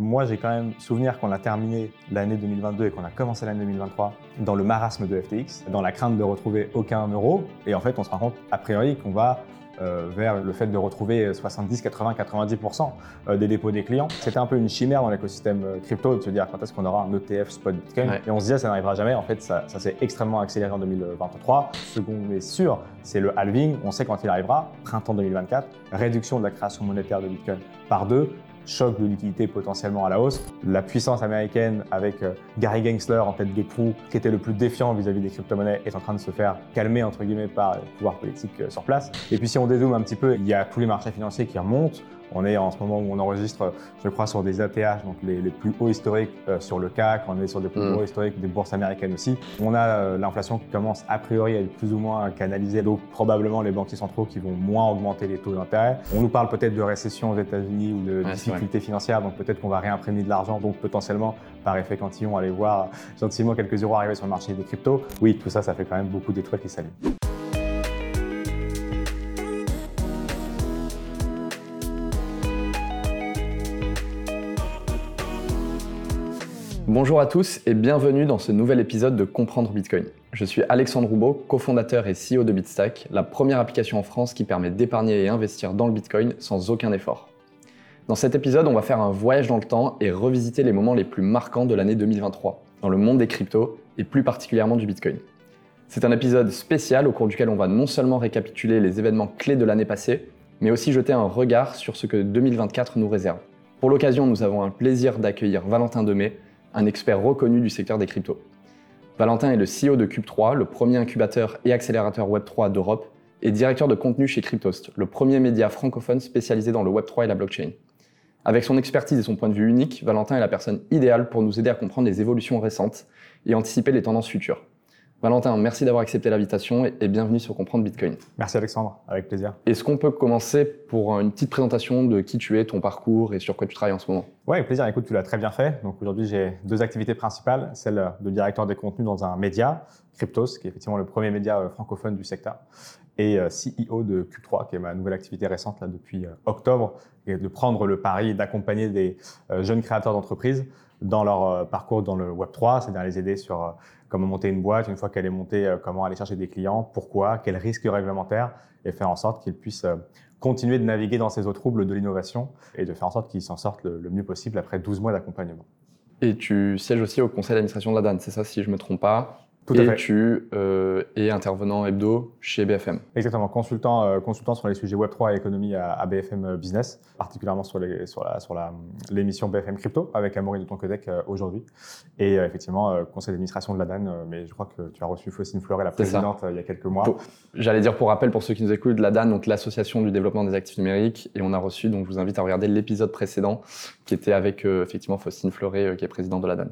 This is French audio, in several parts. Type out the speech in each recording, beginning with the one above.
Moi, j'ai quand même souvenir qu'on a terminé l'année 2022 et qu'on a commencé l'année 2023 dans le marasme de FTX, dans la crainte de retrouver aucun euro. Et en fait, on se rend compte, a priori, qu'on va euh, vers le fait de retrouver 70, 80, 90% des dépôts des clients. C'était un peu une chimère dans l'écosystème euh, crypto de se dire quand est-ce qu'on aura un ETF spot Bitcoin. Et on se disait ça n'arrivera jamais. En fait, ça, ça s'est extrêmement accéléré en 2023. Ce qu'on est sûr, c'est le halving. On sait quand il arrivera, printemps 2024, réduction de la création monétaire de Bitcoin par deux choc de liquidité potentiellement à la hausse. La puissance américaine avec euh, Gary Gensler en tête de proue, qui était le plus défiant vis-à-vis des crypto-monnaies, est en train de se faire calmer entre guillemets par le pouvoir politique euh, sur place. Et puis si on dézoome un petit peu, il y a tous les marchés financiers qui remontent. On est en ce moment où on enregistre, je crois, sur des ATH, donc les, plus hauts historiques euh, sur le CAC, on est sur des plus mm. hauts historiques des bourses américaines aussi. On a euh, l'inflation qui commence a priori à être plus ou moins canalisée, donc probablement les banquiers centraux qui vont moins augmenter les taux d'intérêt. On nous parle peut-être de récession aux États-Unis ou de difficultés financières, donc peut-être qu'on va réimprimer de l'argent, donc potentiellement, par effet cantillon, aller voir gentiment quelques euros arriver sur le marché des cryptos. Oui, tout ça, ça fait quand même beaucoup d'étoiles qui s'allument. Bonjour à tous et bienvenue dans ce nouvel épisode de Comprendre Bitcoin. Je suis Alexandre Roubaud, cofondateur et CEO de Bitstack, la première application en France qui permet d'épargner et investir dans le Bitcoin sans aucun effort. Dans cet épisode, on va faire un voyage dans le temps et revisiter les moments les plus marquants de l'année 2023 dans le monde des cryptos et plus particulièrement du Bitcoin. C'est un épisode spécial au cours duquel on va non seulement récapituler les événements clés de l'année passée, mais aussi jeter un regard sur ce que 2024 nous réserve. Pour l'occasion, nous avons un plaisir d'accueillir Valentin Demey, un expert reconnu du secteur des cryptos. Valentin est le CEO de Cube3, le premier incubateur et accélérateur Web3 d'Europe, et directeur de contenu chez Cryptost, le premier média francophone spécialisé dans le Web3 et la blockchain. Avec son expertise et son point de vue unique, Valentin est la personne idéale pour nous aider à comprendre les évolutions récentes et anticiper les tendances futures. Valentin, merci d'avoir accepté l'invitation et bienvenue sur Comprendre Bitcoin. Merci Alexandre, avec plaisir. Est-ce qu'on peut commencer pour une petite présentation de qui tu es, ton parcours et sur quoi tu travailles en ce moment? Oui, avec plaisir. Écoute, tu l'as très bien fait. Donc aujourd'hui, j'ai deux activités principales. Celle de directeur des contenus dans un média, Cryptos, qui est effectivement le premier média euh, francophone du secteur, et euh, CEO de Cube3, qui est ma nouvelle activité récente là, depuis euh, octobre, et de prendre le pari d'accompagner des jeunes créateurs d'entreprises dans leur parcours dans le Web3, c'est-à-dire les aider sur comment monter une boîte, une fois qu'elle est montée, euh, comment aller chercher des clients, pourquoi, quels risques réglementaires, et faire en sorte qu'ils puissent euh, continuer de naviguer dans ces eaux troubles de l'innovation et de faire en sorte qu'ils s'en sortent le, mieux possible après 12 mois d'accompagnement. Et tu sièges aussi au conseil d'administration de la DAN, c'est ça si je ne me trompe pas? Et tu euh, es intervenant hebdo chez BFM. Exactement, consultant, euh, consultant sur les sujets Web3 et économie à, BFM Business, particulièrement sur, les, sur, la, sur la, l'émission BFM Crypto avec Amaury de Toncodec euh, aujourd'hui. Et effectivement, conseil d'administration de la DAN, mais je crois que tu as reçu Faustine Fleuret, la présidente, il y a quelques mois. j'allais dire pour rappel, pour ceux qui nous écoutent, la DAN, donc l'association du développement des actifs numériques, et on a reçu, donc je vous invite à regarder l'épisode précédent qui était avec effectivement Faustine Fleuret, qui est présidente de la DAN.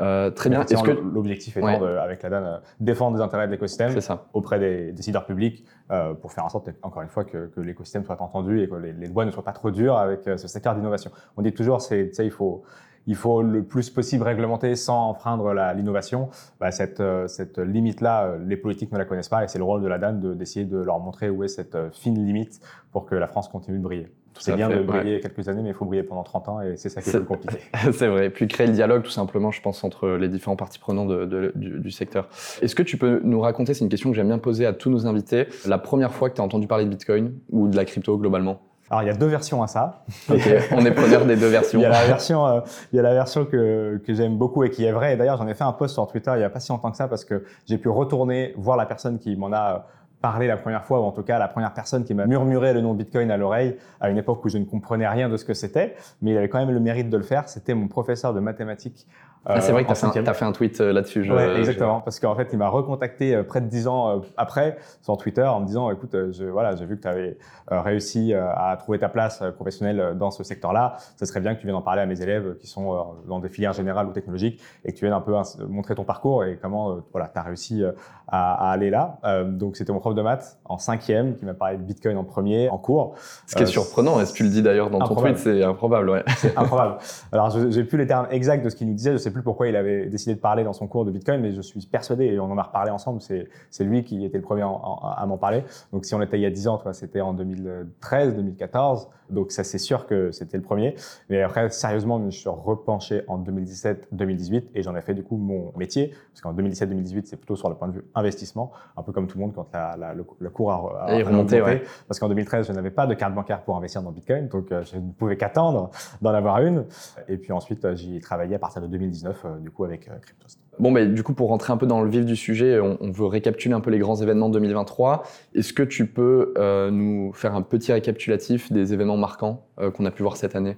Euh, très bien. Est-ce que l'objectif étant avec la DAN euh, défendre les intérêts de l'écosystème auprès des décideurs publics euh, pour faire en sorte, encore une fois, que, l'écosystème soit entendu et que les, lois ne soient pas trop dures avec ce secteur d'innovation. On dit toujours, c'est, il faut il faut le plus possible réglementer sans enfreindre l'innovation. Bah, cette, cette limite-là, les politiques ne la connaissent pas et c'est le rôle de la DAN d'essayer de, leur montrer où est cette fine limite pour que la France continue de briller. C'est bien de briller quelques années, mais il faut briller pendant 30 ans et c'est ça qui est, plus compliqué. c'est vrai. Puis créer le dialogue, tout simplement, je pense, entre les différents parties prenantes de, du, secteur. Est-ce que tu peux nous raconter, c'est une question que j'aime bien poser à tous nos invités, la première fois que tu as entendu parler de Bitcoin ou de la crypto globalement? Alors, il y a deux versions à ça. Ok, on est preneur des deux versions. il y a la version, euh, il y a la version que, que j'aime beaucoup et qui est vraie. Et d'ailleurs, j'en ai fait un post sur Twitter il n'y a pas si longtemps que ça parce que j'ai pu retourner voir la personne qui m'en a parlé la première fois, ou en tout cas la première personne qui m'a murmuré le nom Bitcoin à l'oreille, à une époque où je ne comprenais rien de ce que c'était, mais il avait quand même le mérite de le faire. C'était mon professeur de mathématiques ah, c'est vrai que tu as, fait un tweet euh, là-dessus. Ouais, exactement. Parce qu'en fait, il m'a recontacté euh, près de dix ans euh, après sur Twitter en me disant écoute, je, voilà, j'ai vu que tu avais réussi à trouver ta place professionnelle dans ce secteur-là. Ce serait bien que tu viennes en parler à mes élèves qui sont dans des filières générales ou technologiques et que tu viennes un peu montrer ton parcours et comment voilà, tu as réussi à, aller là. donc, c'était mon prof de maths en cinquième qui m'a parlé de Bitcoin en premier, en cours. Ce qui est surprenant, est-ce que tu le dis d'ailleurs dans ton tweet, c'est improbable. Ouais. C'est improbable. Alors, j'ai plus les termes exacts de ce qu'il nous disait, je sais plus pourquoi il avait décidé de parler dans son cours de Bitcoin, mais je suis persuadé, et on en a reparlé ensemble, c'est lui qui était le premier à m'en parler. Donc si on était il y a 10 ans, c'était en 2013, 2014. Donc ça, c'est sûr que c'était le premier. Mais après, sérieusement, je me suis repenché en 2017-2018 et j'en ai fait du coup mon métier. Parce qu'en 2017-2018, c'est plutôt sur le point de vue investissement, un peu comme tout le monde quand la, le, cours a, a, remonté. Ouais. Parce qu'en 2013, je n'avais pas de carte bancaire pour investir dans Bitcoin, donc euh, je ne pouvais qu'attendre d'en avoir une. Et puis ensuite, euh, j'y ai travaillé à partir de 2019, euh, du coup, avec Cryptost. Bon, mais du coup, pour rentrer un peu dans le vif du sujet, on, veut récapituler un peu les grands événements de 2023. Est-ce que tu peux nous faire un petit récapitulatif des événements marquants qu'on a pu voir cette année?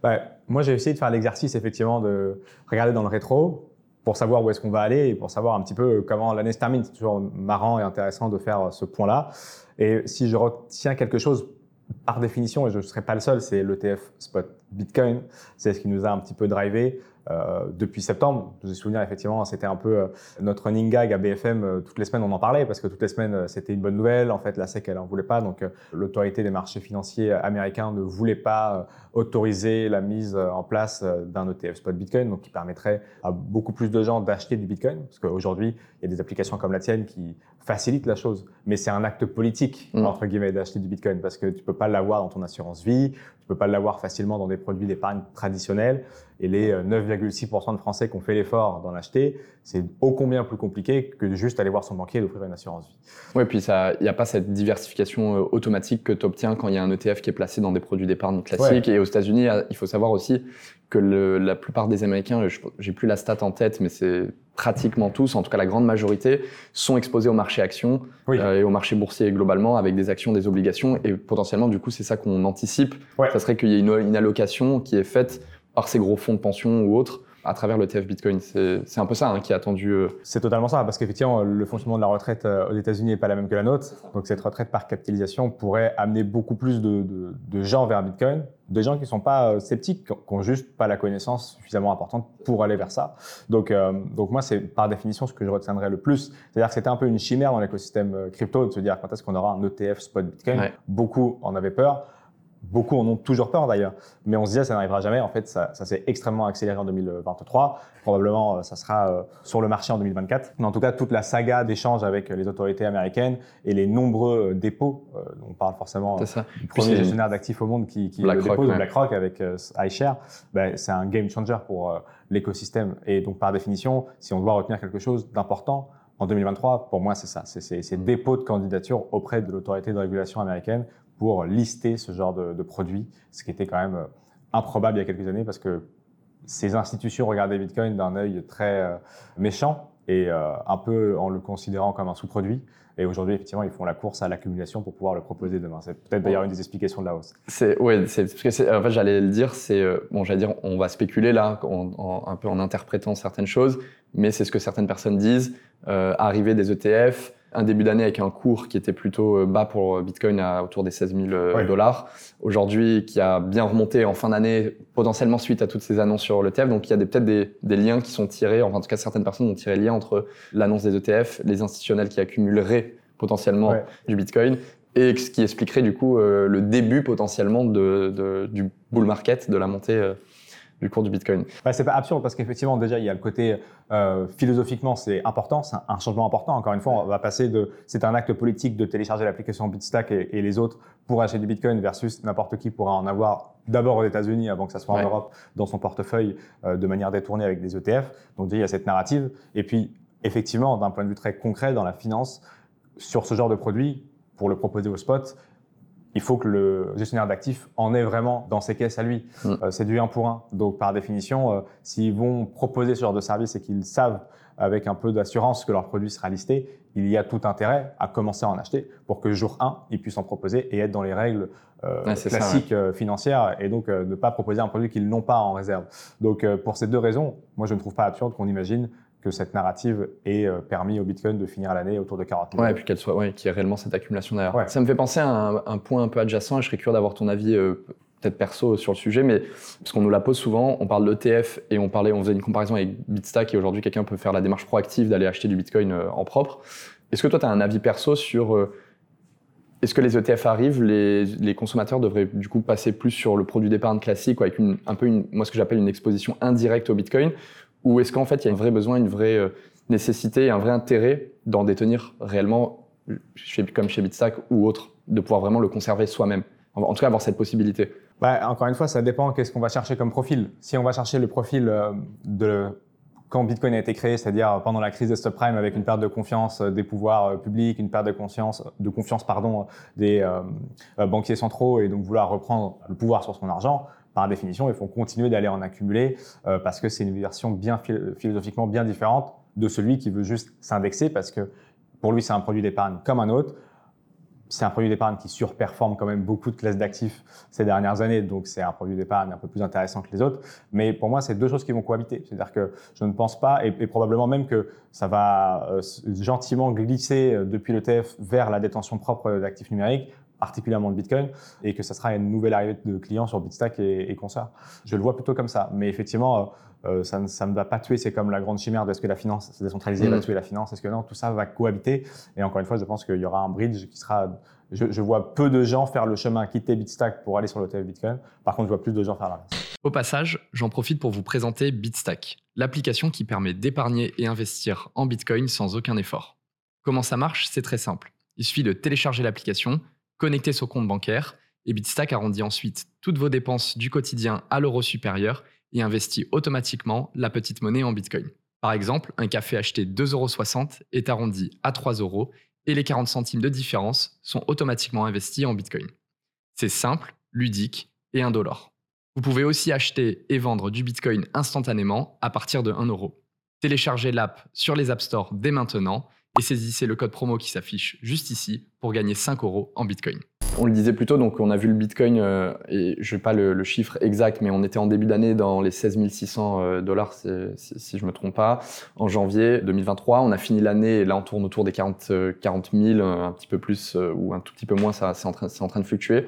Bah, Moi, j'ai essayé de faire l'exercice, effectivement, de regarder dans le rétro pour savoir où est-ce qu'on va aller et pour savoir un petit peu comment l'année se termine. C'est toujours marrant et intéressant de faire ce point-là. Et si je retiens quelque chose par définition, et je ne serai pas le seul, c'est l'ETF Spot Bitcoin. C'est ce qui nous a un petit peu drivé euh, depuis septembre. Je me souviens effectivement, c'était un peu euh, notre running gag à BFM. Euh, toutes les semaines, on en parlait parce que toutes les semaines, c'était une bonne nouvelle. En fait, la SEC, elle en voulait pas. Donc, l'autorité des marchés financiers américains ne voulait pas autoriser la mise en place d'un ETF spot Bitcoin, donc qui permettrait à beaucoup plus de gens d'acheter du Bitcoin. Parce qu'aujourd'hui, il y a des applications comme la tienne qui facilitent la chose. Mais c'est un acte politique, mmh. entre guillemets, d'acheter du Bitcoin parce que tu peux pas l'avoir dans ton assurance vie, peux pas l'avoir facilement dans des produits d'épargne traditionnels. Et les 9,6% de Français qui ont fait l'effort d'en acheter, c'est ô combien plus compliqué que de juste aller voir son banquier et d'offrir une assurance vie. Oui, puis il n'y a pas cette diversification euh, automatique que tu obtiens quand il y a un ETF qui est placé dans des produits d'épargne classiques. Et aux États-Unis, il faut savoir aussi que le, la plupart des Américains, j'ai plus la stat en tête, mais c'est pratiquement tous, en tout cas la grande majorité, sont exposés au marché actions euh, et au marché boursier globalement avec des actions, des obligations. Et potentiellement, du coup, c'est ça qu'on anticipe. Ça serait qu'il y ait une, une allocation qui est faite par ces gros fonds de pension ou autres à travers le TF Bitcoin. C'est un peu ça hein, qui est attendu. Euh. C'est totalement ça, parce qu'effectivement, le fonctionnement de la retraite euh, aux États-Unis n'est pas la même que la nôtre. Donc cette retraite par capitalisation pourrait amener beaucoup plus de, de, gens vers Bitcoin, des gens qui ne sont pas euh, sceptiques, qui n'ont juste pas la connaissance suffisamment importante pour aller vers ça. Donc, donc moi, c'est par définition ce que je retiendrai le plus. C'est-à-dire que c'était un peu une chimère dans l'écosystème crypto de se dire quand est-ce qu'on aura un ETF spot Bitcoin. Beaucoup en avaient peur. Beaucoup en ont toujours peur d'ailleurs, mais on se disait ça n'arrivera jamais. En fait, ça, ça s'est extrêmement accéléré en 2023. Probablement, euh, ça sera euh, sur le marché en 2024. Mais en tout cas, toute la saga d'échanges avec les autorités américaines et les nombreux euh, dépôts, on parle forcément du premier gestionnaire d'actifs au monde qui, qui le dépôt BlackRock avec iShare, ben, c'est un game changer pour l'écosystème. Et donc, par définition, si on doit retenir quelque chose d'important, en 2023, pour moi, c'est ça. C'est ces dépôts de candidature auprès de l'autorité de régulation américaine pour lister ce genre de, de produits, ce qui était quand même euh, improbable il y a quelques années parce que ces institutions regardaient Bitcoin d'un œil très euh, méchant et euh, un peu en le considérant comme un sous-produit. Et aujourd'hui, effectivement, ils font la course à l'accumulation pour pouvoir le proposer demain. C'est peut-être d'ailleurs une des explications de la hausse. C'est ouais, c'est parce que en fait, j'allais le dire, c'est bon, j'allais dire, on va spéculer là, un peu en interprétant certaines choses, mais c'est ce que certaines personnes disent. Euh, arrivée des ETF, un début d'année avec un cours qui était plutôt euh, bas pour euh, Bitcoin à autour des 16 000 euh, dollars. Aujourd'hui, qui a bien remonté en fin d'année, potentiellement suite à toutes ces annonces sur l'ETF. Donc, il y a peut-être des, des, liens qui sont tirés, enfin, en tout cas, certaines personnes ont tiré lien entre l'annonce des ETF, les institutionnels qui accumuleraient potentiellement du Bitcoin et ce qui expliquerait du coup le début potentiellement de, de, du bull market, de la montée du cours du Bitcoin bah, C'est pas absurde parce qu'effectivement, déjà, il y a le côté euh, philosophiquement, c'est important, c'est un changement important. Encore une fois, on va passer de c'est un acte politique de télécharger l'application Bitstack et, et, les autres pour acheter du Bitcoin versus n'importe qui pourra en avoir d'abord aux États-Unis avant que ça soit en Europe dans son portefeuille euh, de manière détournée avec des ETF. Donc déjà, il y a cette narrative. Et puis, effectivement, d'un point de vue très concret dans la finance, sur ce genre de produit, pour le proposer au spot, il faut que le gestionnaire d'actifs en ait vraiment dans ses caisses à lui. Mm. Euh, c'est du 1 pour 1. Donc, par définition, euh, s'ils vont proposer ce genre de service et qu'ils savent avec un peu d'assurance que leur produit sera listé, il y a tout intérêt à commencer à en acheter pour que jour 1, ils puissent en proposer et être dans les règles euh, classiques financières et donc ne pas proposer un produit qu'ils n'ont pas en réserve. Donc, pour ces deux raisons, moi, je ne trouve pas absurde qu'on imagine que cette narrative ait euh, permis au Bitcoin de finir l'année autour de 40 000. Ouais, et puis qu'elle soit, ouais, qu'il y ait réellement cette accumulation derrière. Ça me fait penser à un, point un peu adjacent, et je serais curieux d'avoir ton avis euh, peut-être perso sur le sujet, mais parce qu'on nous la pose souvent, on parle d'ETF et on parlait, on faisait une comparaison avec Bitstack et aujourd'hui quelqu'un peut faire la démarche proactive d'aller acheter du Bitcoin euh, en propre. Est-ce que toi tu as un avis perso sur Est-ce que les ETF arrivent, les, consommateurs devraient du coup passer plus sur le produit d'épargne classique, avec une, un peu une, moi ce que j'appelle une exposition indirecte au Bitcoin, ou est-ce qu'en fait il y a un vrai besoin, une vraie euh, nécessité, un vrai intérêt d'en détenir réellement, comme chez Bitstack ou autre, de pouvoir vraiment le conserver soi-même, en tout cas avoir cette possibilité bah, Encore une fois, ça dépend qu'est-ce qu'on va chercher comme profil. Si on va chercher le profil euh, de quand Bitcoin a été créé, c'est-à-dire pendant la crise des subprimes avec une perte de confiance euh, des pouvoirs publics, une perte de confiance, de confiance pardon, des banquiers centraux et donc vouloir reprendre le pouvoir sur son argent, par définition, il faut continuer d'aller en accumuler parce que c'est une version bien philosophiquement bien différente de celui qui veut juste s'indexer parce que pour lui c'est un produit d'épargne comme un autre c'est un produit d'épargne qui surperforme quand même beaucoup de classes d'actifs ces dernières années, donc c'est un produit d'épargne un peu plus intéressant que les autres. Mais pour moi, c'est deux choses qui vont cohabiter. C'est-à-dire que je ne pense pas, et, probablement même que ça va euh, gentiment glisser euh, depuis l'ETF vers la détention propre d'actifs numériques, particulièrement le Bitcoin, et que ça sera une nouvelle arrivée de clients sur Bitstack et, et consorts. Je le vois plutôt comme ça. Mais effectivement, euh, ça, ne, va pas tuer. C'est comme la grande chimère de ce que la finance décentralisée va mm. tuer la finance. Est-ce que non Tout ça va cohabiter. Et encore une fois, je pense qu'il y aura un bridge qui sera. Je, vois peu de gens faire le chemin quitter Bitstack pour aller sur l'ETF Bitcoin. Par contre, je vois plus de gens faire l'inverse. Au passage, j'en profite pour vous présenter Bitstack, l'application qui permet d'épargner et investir en Bitcoin sans aucun effort. Comment ça marche? C'est très simple. Il suffit de télécharger l'application, connecter son compte bancaire, et Bitstack arrondit ensuite toutes vos dépenses du quotidien à l'euro supérieur et investit automatiquement la petite monnaie en Bitcoin. Par exemple, un café acheté 2,60€ est arrondi à 3 euros et les 40 centimes de différence sont automatiquement investis en Bitcoin. C'est simple, ludique et indolore. Vous pouvez aussi acheter et vendre du Bitcoin instantanément à partir de 1 euro. Téléchargez l'app sur les App Store dès maintenant et saisissez le code promo qui s'affiche juste ici pour gagner 5 euros en Bitcoin. On le disait plus tôt, donc on a vu le Bitcoin, euh, et je n'ai pas le, chiffre exact, mais on était en début d'année dans les 16 600 euh, dollars, si, je ne me trompe pas. En janvier 2023, on a fini l'année, et là on tourne autour des 40, 40 000, un petit peu plus ou un tout petit peu moins, ça, c'est, en train, de fluctuer.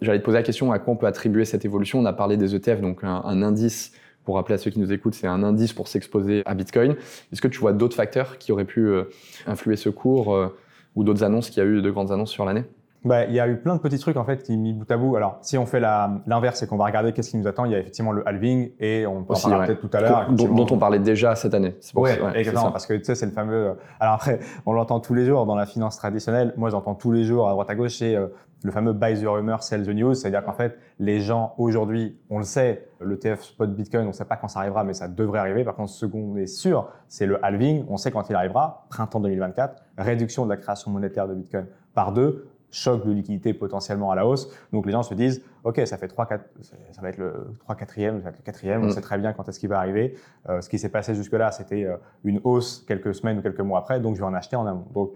J'allais te poser la question à quoi on peut attribuer cette évolution? On a parlé des ETF, donc un indice pour rappeler à ceux qui nous écoutent, c'est un indice pour s'exposer à Bitcoin. Est-ce que tu vois d'autres facteurs qui auraient pu euh, influer ce cours ou d'autres annonces qu'il y a eu de grandes annonces sur l'année? Bah, il y a eu plein de petits trucs en fait qui mis bout à bout. Alors, si on fait l'inverse, c'est qu'on va regarder qu'est-ce qui nous attend. Il y a effectivement le halving et on en parlera peut-être tout à l'heure. Dont, on parlait déjà cette année. Oui, exactement, parce que tu sais, c'est le fameux. Euh, alors après, on l'entend tous les jours dans la finance traditionnelle. Moi, j'entends tous les jours à droite à gauche, c'est euh, le fameux buy the rumor, sell the news. C'est-à-dire qu'en fait, les gens aujourd'hui, on le sait, le TF spot Bitcoin, on ne sait pas quand ça arrivera, mais ça devrait arriver. Par contre, ce qu'on est sûr, c'est le halving. On sait quand il arrivera, printemps 2024, réduction de la création monétaire de Bitcoin par deux choc de liquidité potentiellement à la hausse. Donc les gens se disent, OK, ça fait 3, 4, ça va être le 3 4e, ça va être le 4e, on mm. sait très bien quand est-ce qu'il va arriver. Euh, ce qui s'est passé jusque-là, c'était euh, une hausse quelques semaines ou quelques mois après, donc je vais en acheter en amont. Donc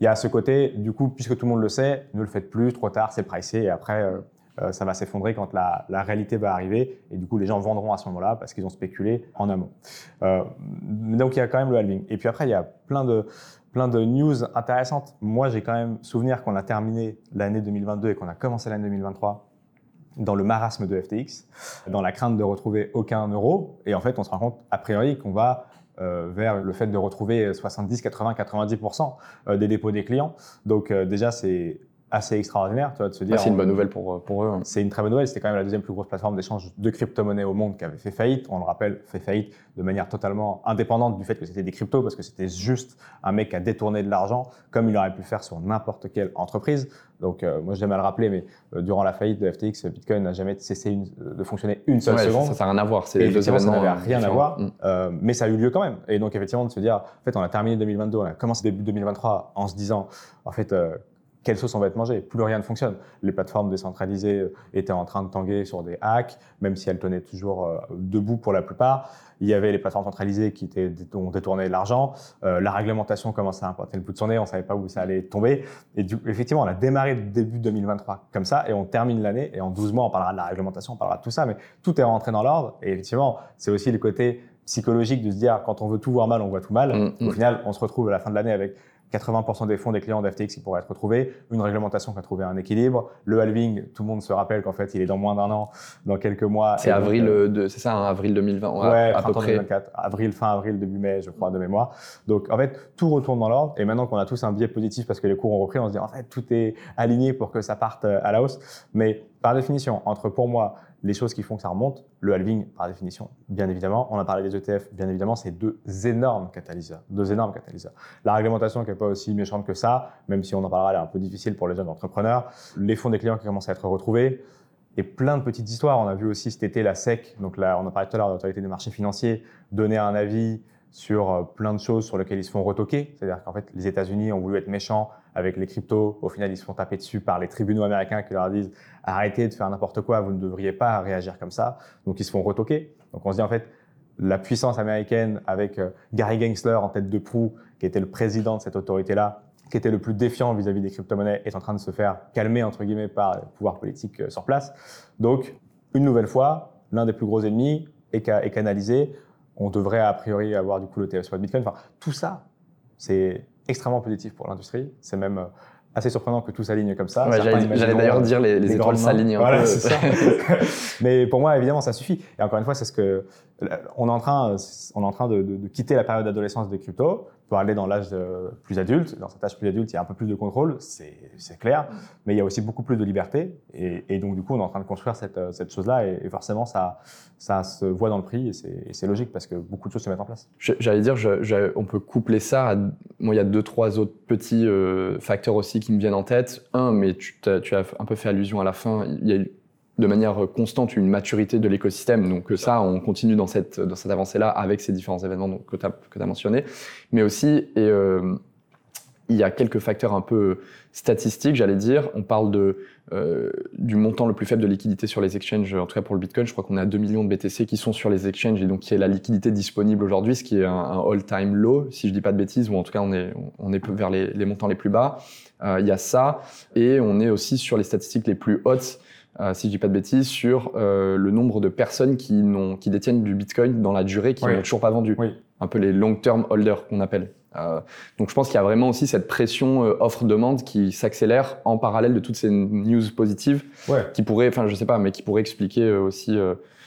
il y a ce côté, du coup, puisque tout le monde le sait, ne le faites plus, trop tard, c'est pricé, et après, euh, ça va s'effondrer quand la, la, réalité va arriver, et du coup, les gens vendront à ce moment-là parce qu'ils ont spéculé en amont. donc il y a quand même le halving. Et puis après, il y a plein de plein de news intéressantes. Moi, j'ai quand même souvenir qu'on a terminé l'année 2022 et qu'on a commencé l'année 2023 dans le marasme de FTX, dans la crainte de retrouver aucun euro. Et en fait, on se rend compte, a priori, qu'on va euh, vers le fait de retrouver 70, 80, 90% des dépôts des clients. Donc euh, déjà, c'est assez extraordinaire, tu vois, de se dire. c'est une bonne nouvelle pour, pour eux. Hein. C'est une très bonne nouvelle. C'était quand même la deuxième plus grosse plateforme d'échange de crypto-monnaies au monde qui avait fait faillite. On le rappelle, fait faillite de manière totalement indépendante du fait que c'était des cryptos parce que c'était juste un mec qui a détourné de l'argent comme il aurait pu faire sur n'importe quelle entreprise. Donc, euh, moi, j'aime à le rappeler, mais euh, durant la faillite de FTX, Bitcoin n'a jamais cessé de fonctionner une seule seconde. Ça n'a rien à voir. C'est deux événements. Ça n'avait rien à voir, mm. euh, mais ça a eu lieu quand même. Et donc, effectivement, de se dire, en fait, on a terminé 2022, on a commencé début 2023 en se disant, en fait, quelle sauce on va être mangé Plus rien ne fonctionne. Les plateformes décentralisées euh, étaient en train de tanguer sur des hacks, même si elles tenaient toujours euh, debout pour la plupart. Il y avait les plateformes centralisées qui étaient, ont détourné de l'argent. Euh, la réglementation commençait à importer le bout de son nez. On savait pas où ça allait tomber. Et du, effectivement, on a démarré début 2023 comme ça et on termine l'année. Et en 12 mois, on parlera de la réglementation, on parlera de tout ça. Mais tout est rentré dans l'ordre. Et effectivement, c'est aussi le côté psychologique de se dire quand on veut tout voir mal, on voit tout mal. Mm, mm. Au final, on se retrouve à la fin de l'année avec 80% des fonds des clients d'FTX qui pourraient être retrouvés, une réglementation qui a trouvé un équilibre, le halving, tout le monde se rappelle qu'en fait il est dans moins d'un an, dans quelques mois. C'est avril, de, c'est ça, hein, avril 2020, ouais, à, peu près. 2024, avril, fin avril, début mai, je crois, de mémoire. Donc en fait, tout retourne dans l'ordre. Et maintenant qu'on a tous un biais positif parce que les cours ont repris, on se dit en fait tout est aligné pour que ça parte à la hausse. Mais par définition, entre pour moi les choses qui font que ça remonte, le halving, par définition, bien évidemment. On a parlé des ETF, bien évidemment, c'est deux énormes catalyseurs. Deux énormes catalyseurs. La réglementation qui n'est pas aussi méchante que ça, même si on en parlera, elle est un peu difficile pour les jeunes entrepreneurs. Les fonds des clients qui commencent à être retrouvés. Et plein de petites histoires. On a vu aussi cet été la SEC, donc là, on a parlé tout à l'heure de l'autorité des marchés financiers, donner un avis sur euh, plein de choses sur lesquelles ils se font retoquer. C'est-à-dire qu'en fait, les États-Unis ont voulu être méchants avec les cryptos. Au final, ils se font taper dessus par les tribunaux américains qui leur disent arrêtez de faire n'importe quoi, vous ne devriez pas réagir comme ça. Donc, ils se font retoquer. Donc, on se dit en fait, la puissance américaine avec euh, Gary Gensler en tête de proue, qui était le président de cette autorité-là, qui était le plus défiant vis-à-vis des crypto-monnaies, est en train de se faire calmer, entre guillemets, par le pouvoir politique euh, sur place. Donc, une nouvelle fois, l'un des plus gros ennemis est, canalisé on devrait a priori avoir du coup le sur le Bitcoin. Enfin, tout ça, c'est extrêmement positif pour l'industrie. C'est même euh, assez surprenant que tout s'aligne comme ça. J'allais d'ailleurs dire les, les étoiles s'alignent un voilà, peu. Ça. Mais pour moi, évidemment, ça suffit. Et encore une fois, c'est ce que on est en train, on est en train de, de quitter la période d'adolescence des cryptos pour aller dans l'âge plus adulte. Dans cet âge plus adulte, il y a un peu plus de contrôle, c'est clair, mais il y a aussi beaucoup plus de liberté. Et, donc, du coup, on est en train de construire cette, cette chose-là, et, forcément, ça, se voit dans le prix, et c'est logique parce que beaucoup de choses se mettent en place. J'allais dire, on peut coupler ça à. Moi, il y a deux, trois autres petits euh, facteurs aussi qui me viennent en tête. Un, mais tu, as un peu fait allusion à la fin, de manière constante une maturité de l'écosystème. Donc ça, on continue dans cette, dans cette avancée-là avec ces différents événements donc, que tu as, mentionnés. Mais aussi, et, euh, il y a quelques facteurs un peu statistiques, j'allais dire. On parle de, euh, du montant le plus faible de liquidité sur les exchanges, en tout cas pour le Bitcoin. Je crois qu'on a 2 millions de BTC qui sont sur les exchanges et donc qui est la liquidité disponible aujourd'hui, ce qui est un, all-time low, si je dis pas de bêtises, ou en tout cas on est, on est vers les, les montants les plus bas. Euh, il y a ça. Et on est aussi sur les statistiques les plus hautes euh, si je dis pas de bêtises, sur euh, le nombre de personnes qui, qui détiennent du Bitcoin dans la durée, qui n'ont toujours pas vendu. Un peu les long-term holders qu'on appelle. Euh, donc je pense qu'il y a vraiment aussi cette pression offre-demande qui s'accélère en parallèle de toutes ces news positives, qui pourraient, enfin je sais pas, mais qui pourraient expliquer aussi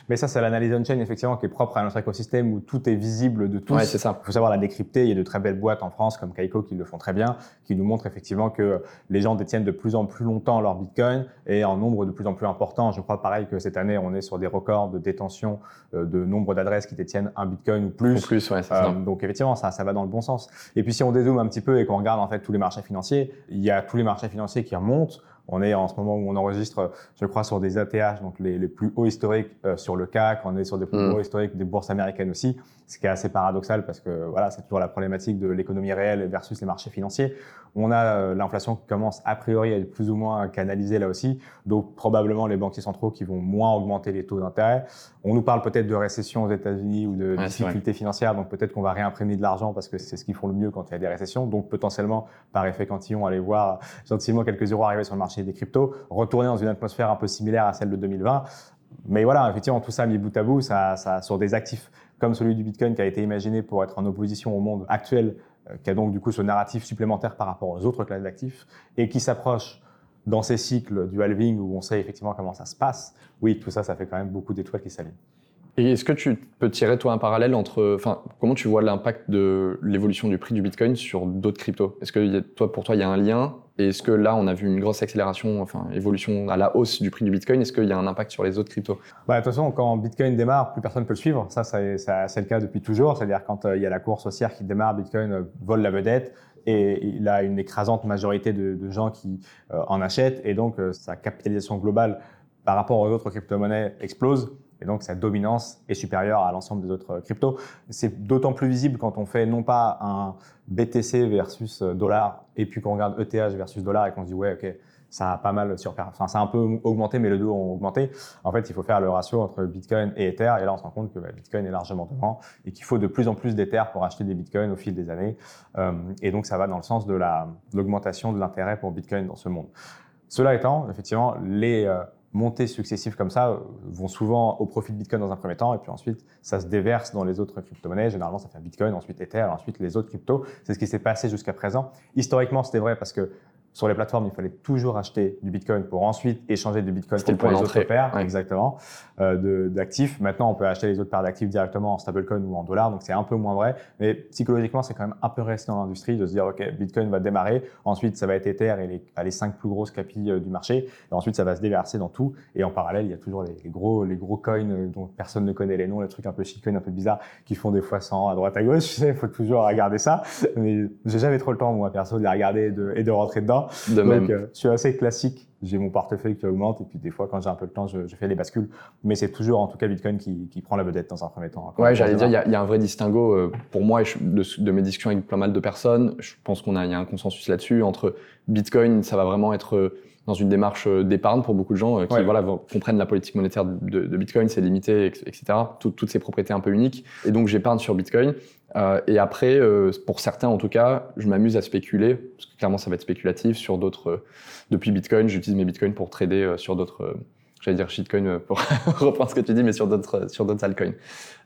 mais ça, c'est l'analyse on-chain, effectivement, qui est propre à notre écosystème où tout est visible de tous. Ouais, c'est ça. Il faut savoir la décrypter. Il y a de très belles boîtes en France comme Kaiko qui le font très bien, qui nous montrent effectivement que les gens détiennent de plus en plus longtemps leur Bitcoin et en nombre de plus en plus important. Je crois pareil que cette année, on est sur des records de détention euh, de nombre d'adresses qui détiennent un Bitcoin ou plus. Ou plus, ouais, c'est ça. Euh, donc effectivement, ça, ça va dans le bon sens. Et puis si on dézoome un petit peu et qu'on regarde en fait tous les marchés financiers, il y a tous les marchés financiers qui remontent. On est en ce moment où on enregistre, je crois, sur des ATH, donc les, plus hauts historiques euh, sur le CAC. On est sur des plus mm. hauts historiques des bourses américaines aussi, ce qui est assez paradoxal parce que voilà, c'est toujours la problématique de l'économie réelle versus les marchés financiers. On a euh, l'inflation qui commence a priori à être plus ou moins canalisée là aussi, donc probablement les banquiers centraux qui vont moins augmenter les taux d'intérêt. On nous parle peut-être de récession aux États-Unis ou de difficultés financières, donc peut-être qu'on va réimprimer de l'argent parce que c'est ce qu'ils font le mieux quand il y a des récessions. Donc potentiellement, par effet cantillon, aller voir gentiment quelques euros arriver sur le marché des cryptos, retourner dans une atmosphère un peu similaire à celle de 2020. Mais voilà, effectivement, tout ça mis bout à bout, ça, ça, sur des actifs comme celui du Bitcoin qui a été imaginé pour être en opposition au monde actuel, euh, qui a donc du coup ce narratif supplémentaire par rapport aux autres classes d'actifs et qui s'approche dans ces cycles du halving où on sait effectivement comment ça se passe, oui, tout ça, ça fait quand même beaucoup d'étoiles qui s'alignent. Et est-ce que tu peux tirer toi un parallèle entre, enfin, comment tu vois l'impact de l'évolution du prix du Bitcoin sur d'autres cryptos? Est-ce que toi, pour toi, il y a un lien Est-ce que là, on a vu une grosse accélération, enfin, évolution à la hausse du prix du Bitcoin? Est-ce qu'il y a un impact sur les autres cryptos? Bah, De toute façon, quand Bitcoin démarre, plus personne ne peut le suivre. Ça, c'est le cas depuis toujours. C'est-à-dire quand euh, il y a la course haussière qui démarre, Bitcoin euh, vole la vedette et il a une écrasante majorité de, gens qui euh, en achètent et donc sa capitalisation globale par rapport aux autres crypto-monnaies explose et donc sa dominance est supérieure à l'ensemble des autres cryptos. C'est d'autant plus visible quand on fait non pas un BTC versus dollar et puis qu'on regarde ETH versus dollar et qu'on se dit ouais ok ça a pas mal sur enfin ça a un peu augmenté mais les deux ont augmenté. En fait il faut faire le ratio entre Bitcoin et Ether et là on se rend compte que bah, Bitcoin est largement devant et qu'il faut de plus en plus d'Ether pour acheter des Bitcoins au fil des années euh, et donc ça va dans le sens de l'augmentation de l'intérêt pour Bitcoin dans ce monde. Cela étant, effectivement, les euh, montées successives comme ça euh, vont souvent au profit de Bitcoin dans un premier temps, et puis ensuite, ça se déverse dans les autres crypto-monnaies. Généralement, ça fait Bitcoin, ensuite Ether, ensuite les autres cryptos. C'est ce qui s'est passé jusqu'à présent. Historiquement, c'était vrai parce que sur les plateformes, il fallait toujours acheter du Bitcoin pour ensuite échanger du Bitcoin pour, les autres paires, exactement, euh, d'actifs. Maintenant, on peut acheter les autres paires d'actifs directement en stablecoin ou en dollars, donc c'est un peu moins vrai. Mais psychologiquement, c'est quand même un peu resté dans l'industrie de se dire, OK, Bitcoin va démarrer, ensuite ça va être Ether et les, les cinq plus grosses capilles euh, du marché, et ensuite ça va se déverser dans tout. Et en parallèle, il y a toujours les, gros, les gros coins euh, dont personne ne connaît les noms, les trucs un peu shitcoins, un peu bizarres, qui font des fois 100 à droite à gauche. Il faut toujours regarder ça. Mais j'ai jamais trop le temps, moi, perso, de les regarder et de, et de rentrer dedans. De Donc, je suis assez classique. J'ai mon portefeuille qui augmente et puis des fois quand j'ai un peu de temps je, fais les bascules. Mais c'est toujours en tout cas Bitcoin qui, qui, prend la vedette dans un premier temps. Ouais j'allais dire il y, a un vrai distinguo euh, pour moi de, de, mes discussions avec pas mal de personnes. Je pense qu'on a y a un consensus là-dessus entre Bitcoin ça va vraiment être euh, dans une démarche euh, d'épargne pour beaucoup de gens qui voilà comprennent la politique monétaire de, de Bitcoin c'est limité etc toutes ces propriétés un peu uniques et donc j'épargne sur Bitcoin euh, et après, euh, pour certains en tout cas, je m'amuse à spéculer, parce que clairement ça va être spéculatif sur d'autres. Euh, depuis Bitcoin, j'utilise mes Bitcoins pour trader sur d'autres. J'allais dire shitcoin pour reprendre ce que tu dis, mais sur d'autres sur d'autres altcoins.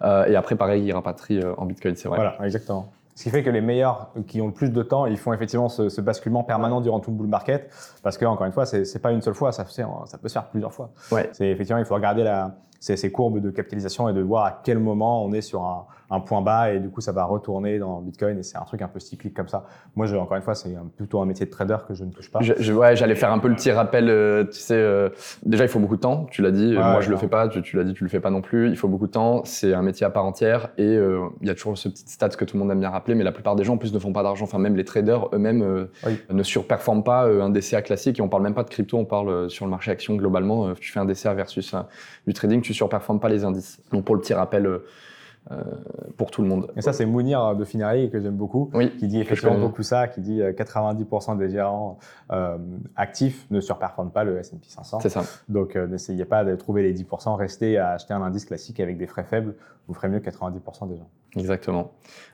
et après, pareil, ils rapatrient en Bitcoin, c'est vrai. Voilà, exactement. Ce qui fait que les meilleurs qui ont le plus de temps, ils font effectivement ce, ce basculement permanent durant tout le bull market, parce que encore une fois, c'est pas une seule fois, ça, ça peut se faire plusieurs fois. Ouais. C'est effectivement, il faut regarder la, ces courbes de capitalisation et de voir à quel moment on est sur un, un point bas et du coup ça va retourner dans Bitcoin et c'est un truc un peu cyclique comme ça. Moi, je, encore une fois, c'est plutôt un métier de trader que je ne touche pas. Je, ouais, j'allais faire un peu le petit rappel. Euh, tu sais, euh, déjà il faut beaucoup de temps. Tu l'as dit. moi, je le fais pas. Tu, tu l'as dit, tu le fais pas non plus. Il faut beaucoup de temps. C'est un métier à part entière et euh, il y a toujours ce petit stats que tout le monde aime bien rappeler. Mais la plupart des gens en plus ne font pas d'argent. Enfin, même les traders eux-mêmes ne surperforment pas un DCA classique. Et on parle même pas de crypto. On parle sur le marché action globalement. tu fais un DCA versus du trading, tu surperformes pas les indices. Donc pour le petit rappel pour tout le monde. Et ça, c'est Mounir de Finari que j'aime beaucoup, qui dit effectivement beaucoup ça, qui dit 90% euh, des gérants euh, actifs ne surperforment pas le S&P 500. C'est ça. Donc, n'essayez pas de trouver les 10%, restez à acheter un indice classique avec des frais faibles, vous ferez mieux que 90% des gens. Exactement.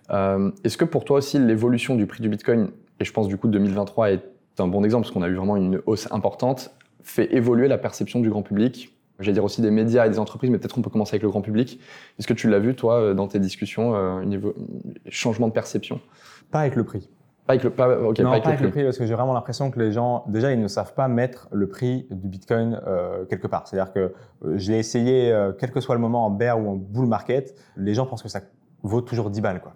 Est-ce que pour toi aussi, l'évolution du prix du Bitcoin, et je pense du coup 2023 est un bon exemple, parce qu'on a eu vraiment une hausse importante, fait évoluer la perception du grand public J'allais dire aussi des médias et des entreprises, mais peut-être on peut commencer avec le grand public. Est-ce que tu l'as vu, toi, euh, dans tes discussions, euh, niveau changement de perception? Pas avec le prix. Pas avec le, pas, non, pas avec, le, prix. parce que j'ai vraiment l'impression que les gens, déjà, ils ne savent pas mettre le prix du Bitcoin euh, quelque part. C'est-à-dire que euh, j'ai essayé, quel que soit le moment, en bear ou en bull market, les gens pensent que ça vaut toujours 10 balles, quoi.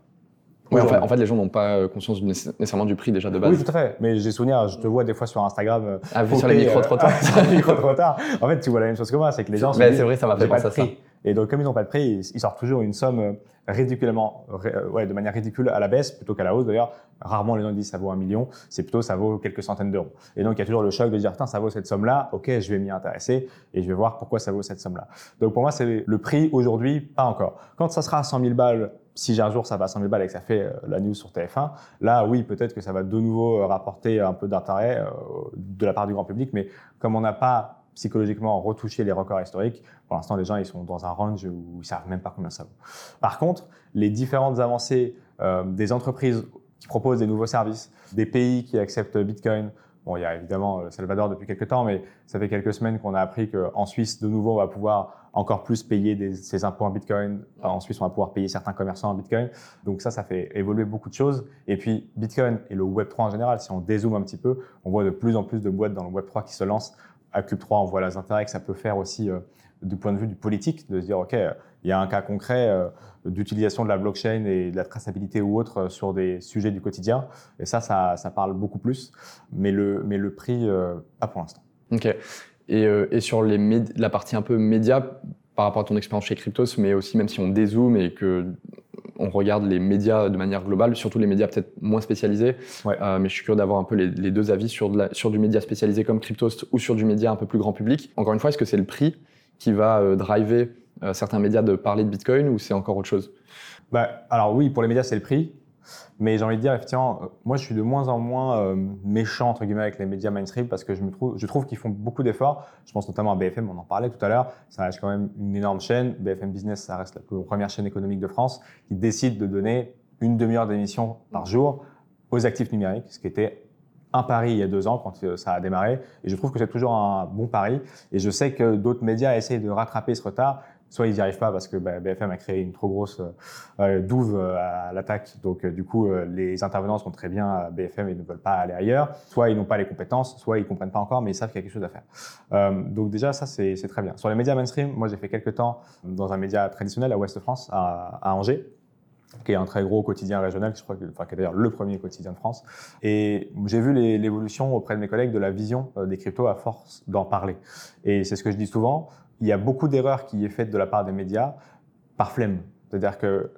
Oui, en fait, en fait, les gens n'ont pas euh, conscience nécessairement du prix déjà de base. Oui, tout à fait. Mais j'ai souvenir, je te vois des fois sur Instagram. Euh, ah, sur les micro-trottoirs. sur les micro-trottoirs. En fait, tu vois la même chose que moi, c'est que les gens. Mais c'est vrai, ça m'a fait penser à ça. Et donc, comme ils n'ont pas de prix, ils sortent toujours une somme euh, ridiculement, ouais, de manière ridicule à la baisse plutôt qu'à la hausse. D'ailleurs, rarement les gens disent ça vaut un million, c'est plutôt ça vaut quelques centaines d'euros. Et donc, il y a toujours le choc de dire, ça vaut cette somme-là, ok, je vais m'y intéresser et je vais voir pourquoi ça vaut cette somme-là. Donc, pour moi, c'est le prix aujourd'hui, pas encore. Quand ça sera à 100 000 balles si un jour ça va à 100 000 balles et que ça fait euh, la news sur TF1, là oui, peut-être que ça va de nouveau euh, rapporter un peu d'intérêt euh, de la part du grand public, mais comme on n'a pas psychologiquement retouché les records historiques, pour l'instant les gens ils sont dans un range où ils savent même pas combien ça vaut. Par contre, les différentes avancées des entreprises qui proposent des nouveaux services, des pays qui acceptent Bitcoin, Bon, il y a évidemment Salvador depuis quelques temps, mais ça fait quelques semaines qu'on a appris qu'en Suisse, de nouveau, on va pouvoir encore plus payer des, ses impôts en Bitcoin. En Suisse, on va pouvoir payer certains commerçants en Bitcoin. Donc ça, ça fait évoluer beaucoup de choses. Et puis, Bitcoin et le Web3 en général, si on dézoome un petit peu, on voit de plus en plus de boîtes dans le Web3 qui se lancent. À Cube 3, on voit les intérêts que ça peut faire aussi euh, du point de vue du politique, de se dire, OK, il y a un cas concret euh, d'utilisation de la blockchain et de la traçabilité ou autre euh, sur des sujets du quotidien. Et ça, ça, ça parle beaucoup plus. Mais le, mais le prix, pas pour l'instant. OK. Et, euh, et sur les la partie un peu média, par rapport à ton expérience chez Cryptos, mais aussi même si on dézoome et que on regarde les médias de manière globale, surtout les médias peut-être moins spécialisés. Ouais. Euh, mais je suis curieux d'avoir un peu les, les, deux avis sur, de la, sur du média spécialisé comme Cryptos ou sur du média un peu plus grand public. Encore une fois, est-ce que c'est le prix qui va euh, driver euh, certains médias de parler de Bitcoin ou c'est encore autre chose? Bah, Alors oui, pour les médias, c'est le prix. Mais j'ai envie de dire, effectivement, euh, moi, je suis de moins en moins euh, méchant, entre guillemets, avec les médias mainstream parce que je, trouve, je trouve qu'ils font beaucoup d'efforts. Je pense notamment à BFM, on en parlait tout à l'heure. Ça reste quand même une énorme chaîne. BFM Business, ça reste la première chaîne économique de France qui décide de donner une demi-heure d'émission par jour aux actifs numériques, ce qui était un pari il y a deux ans quand euh, ça a démarré. Et je trouve que c'est toujours un bon pari. Et je sais que d'autres médias essayent de rattraper ce retard. Soit ils n'y arrivent pas parce que bah, BFM a créé une trop grosse euh, douve euh, à l'attaque. Donc du coup, les intervenants sont très bien à BFM et ne veulent pas aller ailleurs. Soit ils n'ont pas les compétences, soit ils comprennent pas encore, mais ils savent qu'il y a quelque chose à faire. donc déjà, ça c'est très bien. Sur les médias mainstream, moi j'ai fait quelques temps dans un média traditionnel à Ouest France, à, Angers qui est un très gros quotidien régional, je crois que, enfin, qui est d'ailleurs le premier quotidien de France. Et j'ai vu l'évolution auprès de mes collègues de la vision euh, des cryptos à force d'en parler. Et c'est ce que je dis souvent, il y a beaucoup d'erreurs qui est faites de la part des médias par flemme. C'est-à-dire que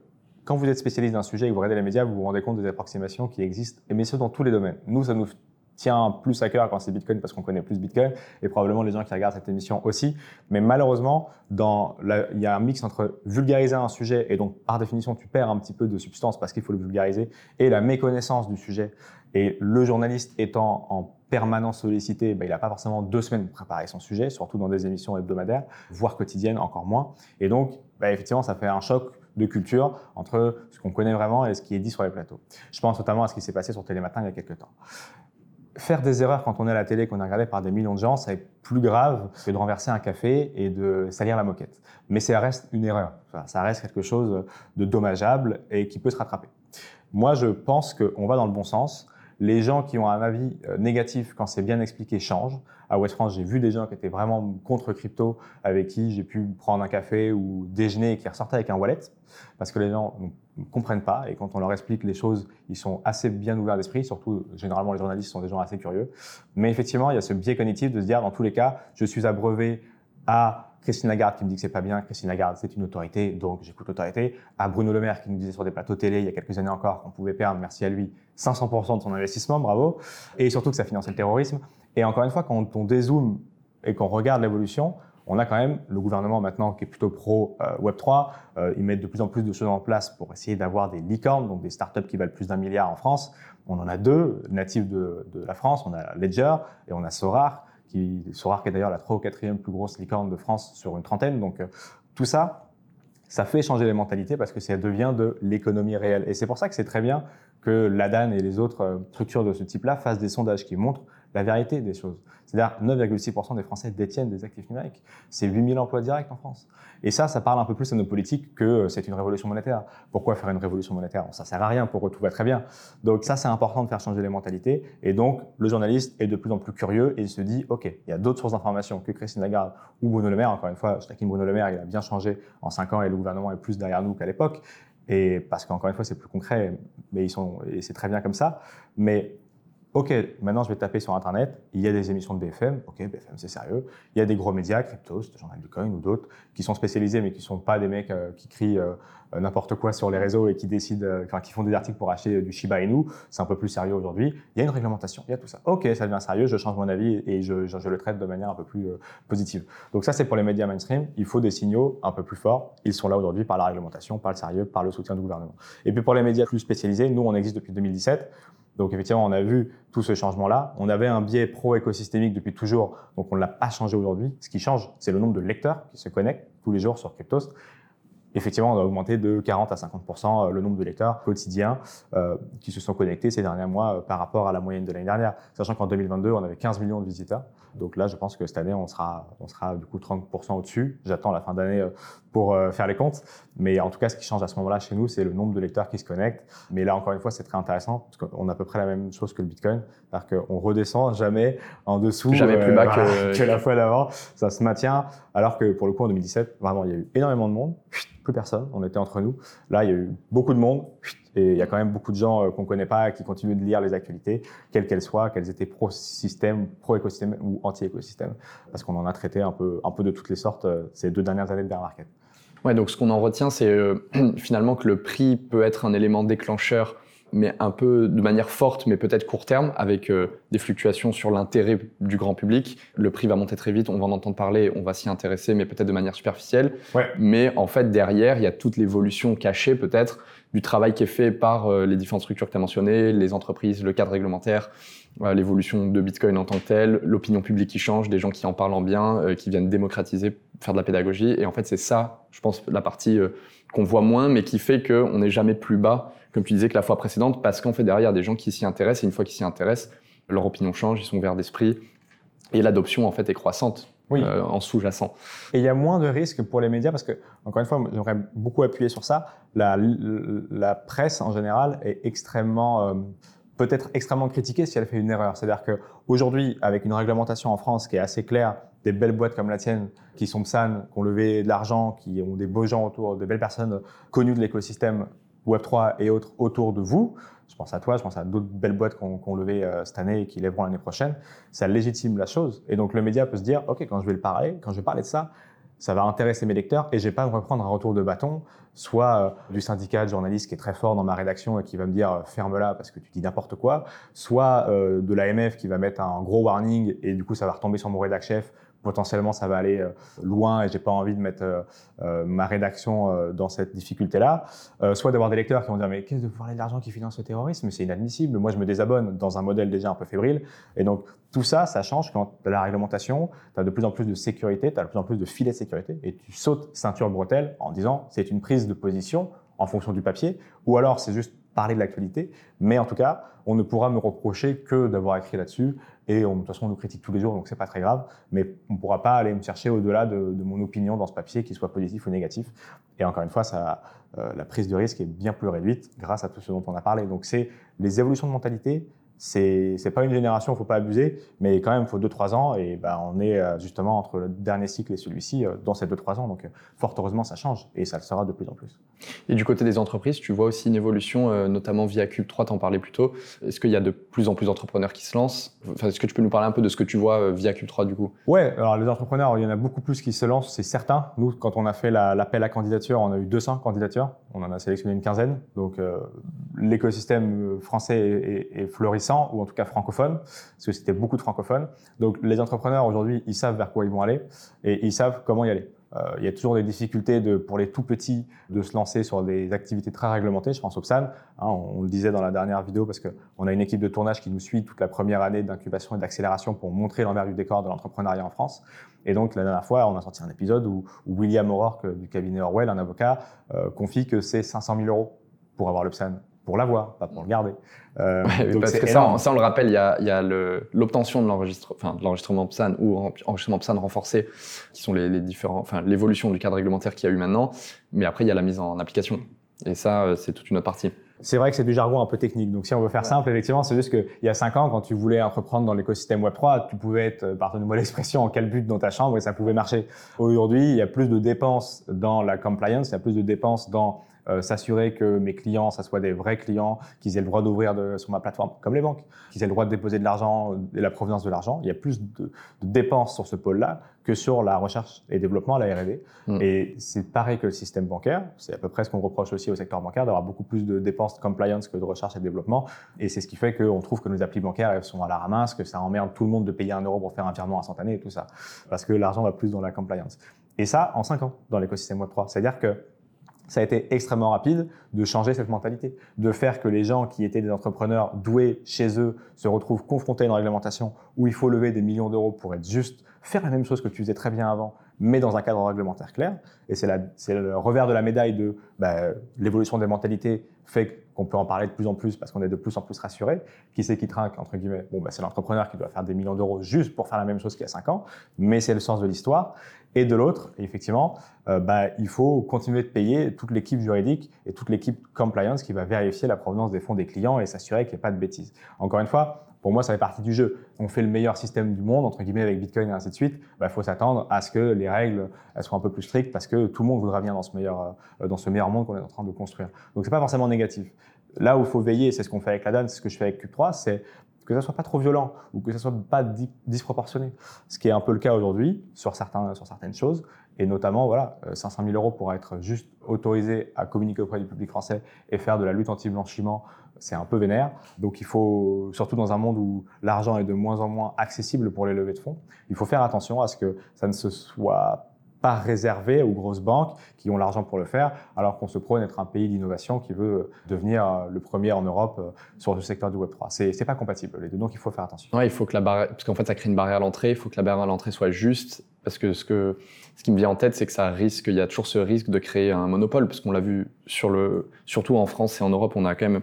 quand vous êtes spécialiste d'un sujet et que vous regardez les médias, vous vous rendez compte des approximations qui existent, et mais ce dans tous les domaines. Nous, ça nous tient plus à cœur quand c'est Bitcoin parce qu'on connaît plus Bitcoin et probablement les gens qui regardent cette émission aussi. Mais malheureusement, dans il y a un mix entre vulgariser un sujet et donc par définition tu perds un petit peu de substance parce qu'il faut le vulgariser et la méconnaissance du sujet. Et le journaliste étant en permanence sollicité, ben, il n'a pas forcément deux semaines pour préparer son sujet, surtout dans des émissions hebdomadaires, voire quotidiennes encore moins. Et donc, ben, effectivement, ça fait un choc de culture entre ce qu'on connaît vraiment et ce qui est dit sur les plateaux. Je pense notamment à ce qui s'est passé sur Télématin il y a quelques temps faire des erreurs quand on est à la télé, qu'on est regardé par des millions de gens, c'est plus grave que de renverser un café et de salir la moquette. Mais ça reste une erreur. Ça reste quelque chose de dommageable et qui peut se rattraper. Moi, je pense qu'on va dans le bon sens. Les gens qui ont un avis euh, négatif quand c'est bien expliqué changent. À West France, j'ai vu des gens qui étaient vraiment contre crypto, avec qui j'ai pu prendre un café ou déjeuner et qui ressortaient avec un wallet, parce que les gens ne comprennent pas et quand on leur explique les choses, ils sont assez bien ouverts d'esprit. Surtout, généralement, les journalistes sont des gens assez curieux. Mais effectivement, il y a ce biais cognitif de se dire, dans tous les cas, je suis abreuvé à Christine Lagarde qui me dit que c'est pas bien. Christine Lagarde, c'est une autorité, donc j'écoute l'autorité. À Bruno Le Maire qui nous disait sur des plateaux télé il y a quelques années encore qu'on pouvait perdre, merci à lui, 500% de son investissement, bravo. Et surtout que ça finançait le terrorisme. Et encore une fois, quand on dézoome et qu'on regarde l'évolution, on a quand même le gouvernement maintenant qui est plutôt pro euh, Web3. Euh, ils mettent de plus en plus de choses en place pour essayer d'avoir des licornes, donc des startups qui valent plus d'un milliard en France. On en a deux natifs de, de, la France. On a Ledger et on a Sorar qui, est d'ailleurs la 3 ou 4e plus grosse licorne de France sur une trentaine. Donc euh, tout ça, ça fait changer les mentalités parce que ça devient de l'économie réelle. Et c'est pour ça que c'est très bien que l'ADAN et les autres euh, structures de ce type-là fassent des sondages qui montrent la vérité des choses. C'est-à-dire 9,6% des Français détiennent des actifs numériques. C'est 8000 emplois directs en France. Et ça, ça parle un peu plus à nos politiques que euh, c'est une révolution monétaire. Pourquoi faire une révolution monétaire? Ça sert à rien, pour tout va très bien. Donc ça, c'est important de faire changer les mentalités. Et donc, le journaliste est de plus en plus curieux et il se dit, OK, il y a d'autres sources d'informations que Christine Lagarde ou Bruno Le Maire. Encore une fois, je taquine Bruno Le Maire, il a bien changé en 5 ans et le gouvernement est plus derrière nous qu'à l'époque. Et parce qu'encore une fois, c'est plus concret, mais ils sont, et c'est très bien comme ça. Mais OK, maintenant je vais taper sur Internet, il y a des émissions de BFM, OK, BFM c'est sérieux, il y a des gros médias, Cryptos, Journal du Coin ou d'autres, qui sont spécialisés mais qui ne sont pas des mecs euh, qui crient euh, n'importe quoi sur les réseaux et qui décident, euh, enfin qui font des articles pour acheter du Shiba Inu, c'est un peu plus sérieux aujourd'hui. Il y a une réglementation, il y a tout ça. OK, ça devient sérieux, je change mon avis et je, le traite de manière un peu plus positive. Donc ça c'est pour les médias mainstream, il faut des signaux un peu plus forts, ils sont là aujourd'hui par la réglementation, par le sérieux, par le soutien du gouvernement. Et puis pour les médias plus spécialisés, nous on existe depuis 2017, donc effectivement, on a vu tout ce changement-là. On avait un biais pro-écosystémique depuis toujours, donc on ne l'a pas changé aujourd'hui. Ce qui change, c'est le nombre de lecteurs qui se connectent tous les jours sur Cryptos effectivement, on a augmenté de 40 à 50% euh, le nombre de lecteurs quotidiens euh, qui se sont connectés ces derniers mois euh, par rapport à la moyenne de l'année dernière. Sachant qu'en 2022, on avait 15 millions de visiteurs. Donc là, je pense que cette année, on sera, on sera du coup 30 au-dessus. J'attends la fin d'année pour faire les comptes. Mais en tout cas, ce qui change à ce moment-là chez nous, c'est le nombre de lecteurs qui se connectent. Mais là, encore une fois, c'est très intéressant parce qu'on a à peu près la même chose que le Bitcoin. C'est-à-dire qu'on redescend jamais en dessous. Jamais plus bas que... que la fois d'avant. Ça se maintient. Alors que pour le coup, en 2017, vraiment, il y a eu énormément de monde plus personne, on était entre nous. Là, il y a eu beaucoup de monde et il y a quand même beaucoup de gens euh, qu'on connaît pas qui continuent de lire les actualités, quelles qu'elles soient, qu'elles étaient pro-système, pro-écosystème ou anti-écosystème, parce qu'on en a traité un peu, un peu de toutes les sortes euh, ces deux dernières années de bear market. Ouais, donc ce qu'on en retient, c'est euh, finalement que le prix peut être un élément déclencheur mais un peu de manière forte, mais peut-être court terme, avec euh, des fluctuations sur l'intérêt du grand public. Le prix va monter très vite, on va en entendre parler, on va s'y intéresser, mais peut-être de manière superficielle. Mais en fait, derrière, il y a toute l'évolution cachée peut-être du travail qui est fait par euh, les différentes structures que tu as mentionnées, les entreprises, le cadre réglementaire, l'évolution de Bitcoin en tant que tel, l'opinion publique qui change, des gens qui en parlent en bien, qui viennent démocratiser, faire de la pédagogie. Et en fait, c'est ça, je pense, la partie qu'on voit moins, mais qui fait qu'on n'est jamais plus bas comme tu disais, que la fois précédente, parce qu'en fait, derrière, il y a des gens qui s'y intéressent, et une fois qu'ils s'y intéressent, leur opinion change, ils sont ouverts d'esprit, et l'adoption en fait est croissante. Euh, en sous-jacent. Et il y a moins de risques pour les médias parce que, encore une fois, j'aimerais beaucoup appuyer sur ça. La, la, presse en général est extrêmement, euh, peut-être extrêmement critiquée si elle fait une erreur. C'est-à-dire qu'aujourd'hui, avec une réglementation en France qui est assez claire, des belles boîtes comme la tienne qui sont PSAN, qui ont levé de l'argent, qui ont des beaux gens autour, des belles personnes connues de l'écosystème Web3 et autres autour de vous, je pense à toi, je pense à d'autres belles boîtes qu'on ont levé euh, cette année et qui lèveront l'année prochaine, ça légitime la chose. Et donc le média peut se dire, OK, quand je vais le parler, quand je vais parler de ça, ça va intéresser mes lecteurs et je vais pas me reprendre un retour de bâton, soit euh, du syndicat de journalistes qui est très fort dans ma rédaction et qui va me dire euh, ferme-la parce que tu dis n'importe quoi, soit de l'AMF qui va mettre un gros warning et du coup ça va retomber sur mon rédac chef potentiellement ça va aller euh, loin et j'ai pas envie de mettre euh, euh, ma rédaction dans cette difficulté-là. soit d'avoir des lecteurs qui vont dire mais qu'est-ce que vous parlez de l'argent qui finance le terrorisme? C'est inadmissible. Moi je me désabonne dans un modèle déjà un peu fébrile. Et donc tout ça, ça change quand la réglementation, tu as de plus en plus de sécurité, tu as de plus en plus de filets de sécurité et tu sautes ceinture bretelle en disant c'est une prise de position en fonction du papier ou alors c'est juste parler de l'actualité. Mais en tout cas, on ne pourra me reprocher que d'avoir écrit là-dessus et de toute façon, on nous critique tous les jours, donc c'est pas très grave. Mais on ne pourra pas aller me chercher au-delà de, mon opinion dans ce papier, qu'il soit positif ou négatif. Et encore une fois, ça, euh, la prise de risque est bien plus réduite grâce à tout ce dont on a parlé. Donc c'est les évolutions de mentalité, c'est c'est pas une génération, il faut pas abuser, mais quand même, il faut 2-3 ans, et ben, on est euh, justement entre le dernier cycle et celui-ci euh, dans ces 2-3 ans. Donc, euh, fort heureusement, ça change, et ça le sera de plus en plus. Et du côté des entreprises, tu vois aussi une évolution, notamment via Cube 3, t'en parlais plus tôt. Est-ce qu'il y a de plus en plus d'entrepreneurs qui se lancent? Enfin, Est-ce que tu peux nous parler un peu de ce que tu vois via Cube 3 du coup? Ouais, alors les entrepreneurs, il y en a beaucoup plus qui se lancent, c'est certain. Nous, quand on a fait l'appel à candidature, on a eu 200 candidatures, on en a sélectionné une quinzaine. Donc, l'écosystème français est, est, florissant, ou en tout cas francophone parce que c'était beaucoup de francophones. Donc les entrepreneurs aujourd'hui, ils savent vers quoi ils vont aller et ils savent comment y aller. Euh, il y a toujours des difficultés pour les tout petits de se lancer sur des activités très réglementées. Je pense au PSAN, hein, on, le disait dans la dernière vidéo parce qu'on a une équipe de tournage qui nous suit toute la première année d'incubation et d'accélération pour montrer l'envers du décor de l'entrepreneuriat en France. Et donc la dernière fois, on a sorti un épisode où, William O'Rourke du cabinet Orwell, un avocat, euh, confie que c'est 500 000 euros pour avoir le PSAN pour l'avoir, pas pour le garder. Euh, parce que ça, on, le rappelle, il y a, l'obtention de l'enregistrement PSAN ou enregistrement PSAN renforcé, qui sont les, différents, enfin l'évolution du cadre réglementaire qu'il y a eu maintenant. Mais après, il y a la mise en application. Et ça, euh, c'est toute une autre partie. C'est vrai que c'est du jargon un peu technique. Donc, si on veut faire simple, effectivement, c'est juste qu'il y a cinq ans, quand tu voulais entreprendre dans l'écosystème Web3, tu pouvais être, euh, pardonnez-moi l'expression, en but dans ta chambre et ça pouvait marcher. Aujourd'hui, il y a plus de dépenses dans la compliance, il y a plus de dépenses dans euh, s'assurer que mes clients, ça soit des vrais clients, qu'ils aient le droit d'ouvrir sur ma plateforme, comme les banques, qu'ils aient le droit de déposer de l'argent et la provenance de l'argent. Il y a plus de, dépenses sur ce pôle-là que sur la recherche et développement, la R&D. Mm. Et c'est pareil que le système bancaire. C'est à peu près ce qu'on reproche aussi au secteur bancaire, d'avoir beaucoup plus de dépenses de compliance que de recherche et de développement. Et c'est ce qui fait qu'on trouve que nos applis bancaires elles sont à la ramasse, que ça emmerde tout le monde de payer un euro pour faire un virement instantané et tout ça. Parce que l'argent va plus dans la compliance. Et ça, en cinq ans, dans l'écosystème Web3. C'est-à-dire que ça a été extrêmement rapide de changer cette mentalité, de faire que les gens qui étaient des entrepreneurs doués chez eux se retrouvent confrontés à une réglementation où il faut lever des millions d'euros pour être juste faire la même chose que tu faisais très bien avant, mais dans un cadre réglementaire clair. Et c'est le revers de la médaille de bah, l'évolution des mentalités fait qu'on peut en parler de plus en plus parce qu'on est de plus en plus rassuré. Qui c'est qui trinque, entre guillemets? Bon, bah, c'est l'entrepreneur qui doit faire des millions d'euros juste pour faire la même chose qu'il y a cinq ans, mais c'est le sens de l'histoire. Et de l'autre, effectivement, euh, bah, il faut continuer de payer toute l'équipe juridique et toute l'équipe compliance qui va vérifier la provenance des fonds des clients et s'assurer qu'il n'y a pas de bêtises. Encore une fois, pour moi, ça fait partie du jeu. On fait le meilleur système du monde, entre guillemets, avec Bitcoin et ainsi de suite. Il bah, faut s'attendre à ce que les règles soient un peu plus strictes parce que tout le monde voudra venir dans ce meilleur, euh, dans ce meilleur monde qu'on est en train de construire. Donc, c'est pas forcément négatif. Là où il faut veiller, c'est ce qu'on fait avec la DAN, c'est ce que je fais avec Cube3, c'est que ça soit pas trop violent ou que ça soit pas disproportionné. Ce qui est un peu le cas aujourd'hui sur, sur certaines choses. Et notamment, voilà, 500 euh, 000 euros pour être juste autorisé à communiquer auprès du public français et faire de la lutte anti-blanchiment, c'est un peu vénère. Donc il faut, surtout dans un monde où l'argent est de moins en moins accessible pour les levées de fonds, il faut faire attention à ce que ça ne se soit pas réservé aux grosses banques qui ont l'argent pour le faire, alors qu'on se prône être un pays d'innovation qui veut devenir euh, le premier en Europe euh, sur le secteur du Web3. C'est, c'est pas compatible les deux, donc il faut faire attention. Ouais, il faut que la parce qu'en fait ça crée une barrière à l'entrée, il faut que la barrière à l'entrée soit juste, parce que ce que ce qui me vient en tête, c'est que ça risque, il y a toujours ce risque de créer un monopole, parce qu'on l'a vu sur le, surtout en France et en Europe, on a quand même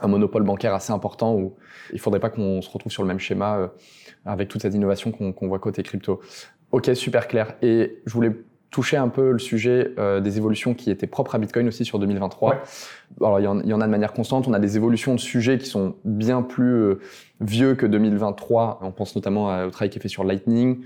un monopole bancaire assez important où il faudrait pas qu'on se retrouve sur le même schéma euh, avec toute cette innovation qu'on voit côté crypto. Ok, super clair. Et je voulais toucher un peu le sujet euh, des évolutions qui étaient propres à Bitcoin aussi sur 2023. Alors il y, en, il y, en, a de manière constante. On a des évolutions de sujets qui sont bien plus euh, vieux que 2023. On pense notamment au travail qui est fait sur Lightning,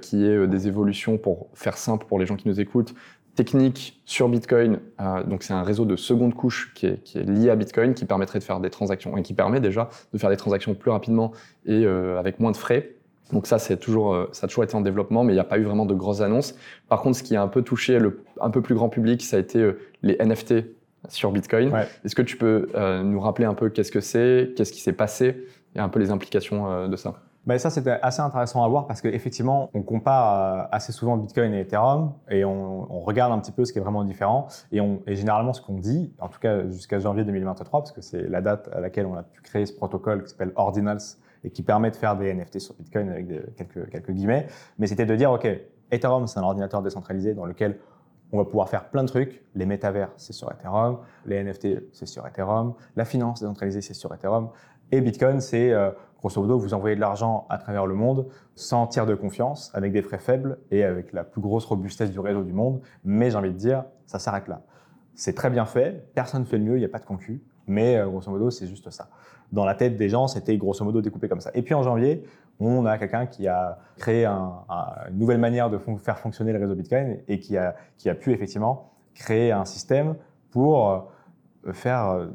qui est des évolutions pour faire simple pour les gens qui nous écoutent, technique sur Bitcoin. Euh, donc c'est un réseau de seconde couche qui est, qui est, lié à Bitcoin, qui permettrait de faire des transactions et qui permet déjà de faire des transactions plus rapidement et euh, avec moins de frais. Donc ça, c'est toujours, euh, ça a toujours été en développement, mais il n'y a pas eu vraiment de grosses annonces. Par contre, ce qui a un peu touché le un peu plus grand public, ça a été les NFT sur Bitcoin. Ouais. Est-ce que tu peux nous rappeler un peu qu'est-ce que c'est, qu'est-ce qui s'est passé et un peu les implications de ça? Ben ça, c'était assez intéressant à voir parce qu'effectivement, on compare euh, assez souvent Bitcoin et Ethereum et on, regarde un petit peu ce qui est vraiment différent. Et, généralement, ce qu'on dit, en tout cas jusqu'à janvier 2023, parce que c'est la date à laquelle on a pu créer ce protocole qui s'appelle Ordinals et qui permet de faire des NFT sur Bitcoin avec quelques, quelques guillemets, mais c'était de dire, OK, Ethereum, c'est un ordinateur décentralisé dans lequel on va pouvoir faire plein de trucs. Les métavers, c'est sur Ethereum. Les NFT, c'est sur Ethereum. La finance décentralisée, c'est sur Ethereum. Et Bitcoin, c'est euh, grosso modo, vous envoyez de l'argent à travers le monde sans tiers de confiance, avec des frais faibles et avec la plus grosse robustesse du réseau du monde. Mais j'ai envie de dire, ça s'arrête là. C'est très bien fait, personne ne fait le mieux, il n'y a pas de concu, mais euh, grosso modo, c'est juste ça. Dans la tête des gens, c'était grosso modo découpé comme ça. Et puis en janvier, on a quelqu'un qui a créé un, un, une nouvelle manière de faire fonctionner le réseau Bitcoin et qui a, qui a pu effectivement créer un système pour euh, faire euh,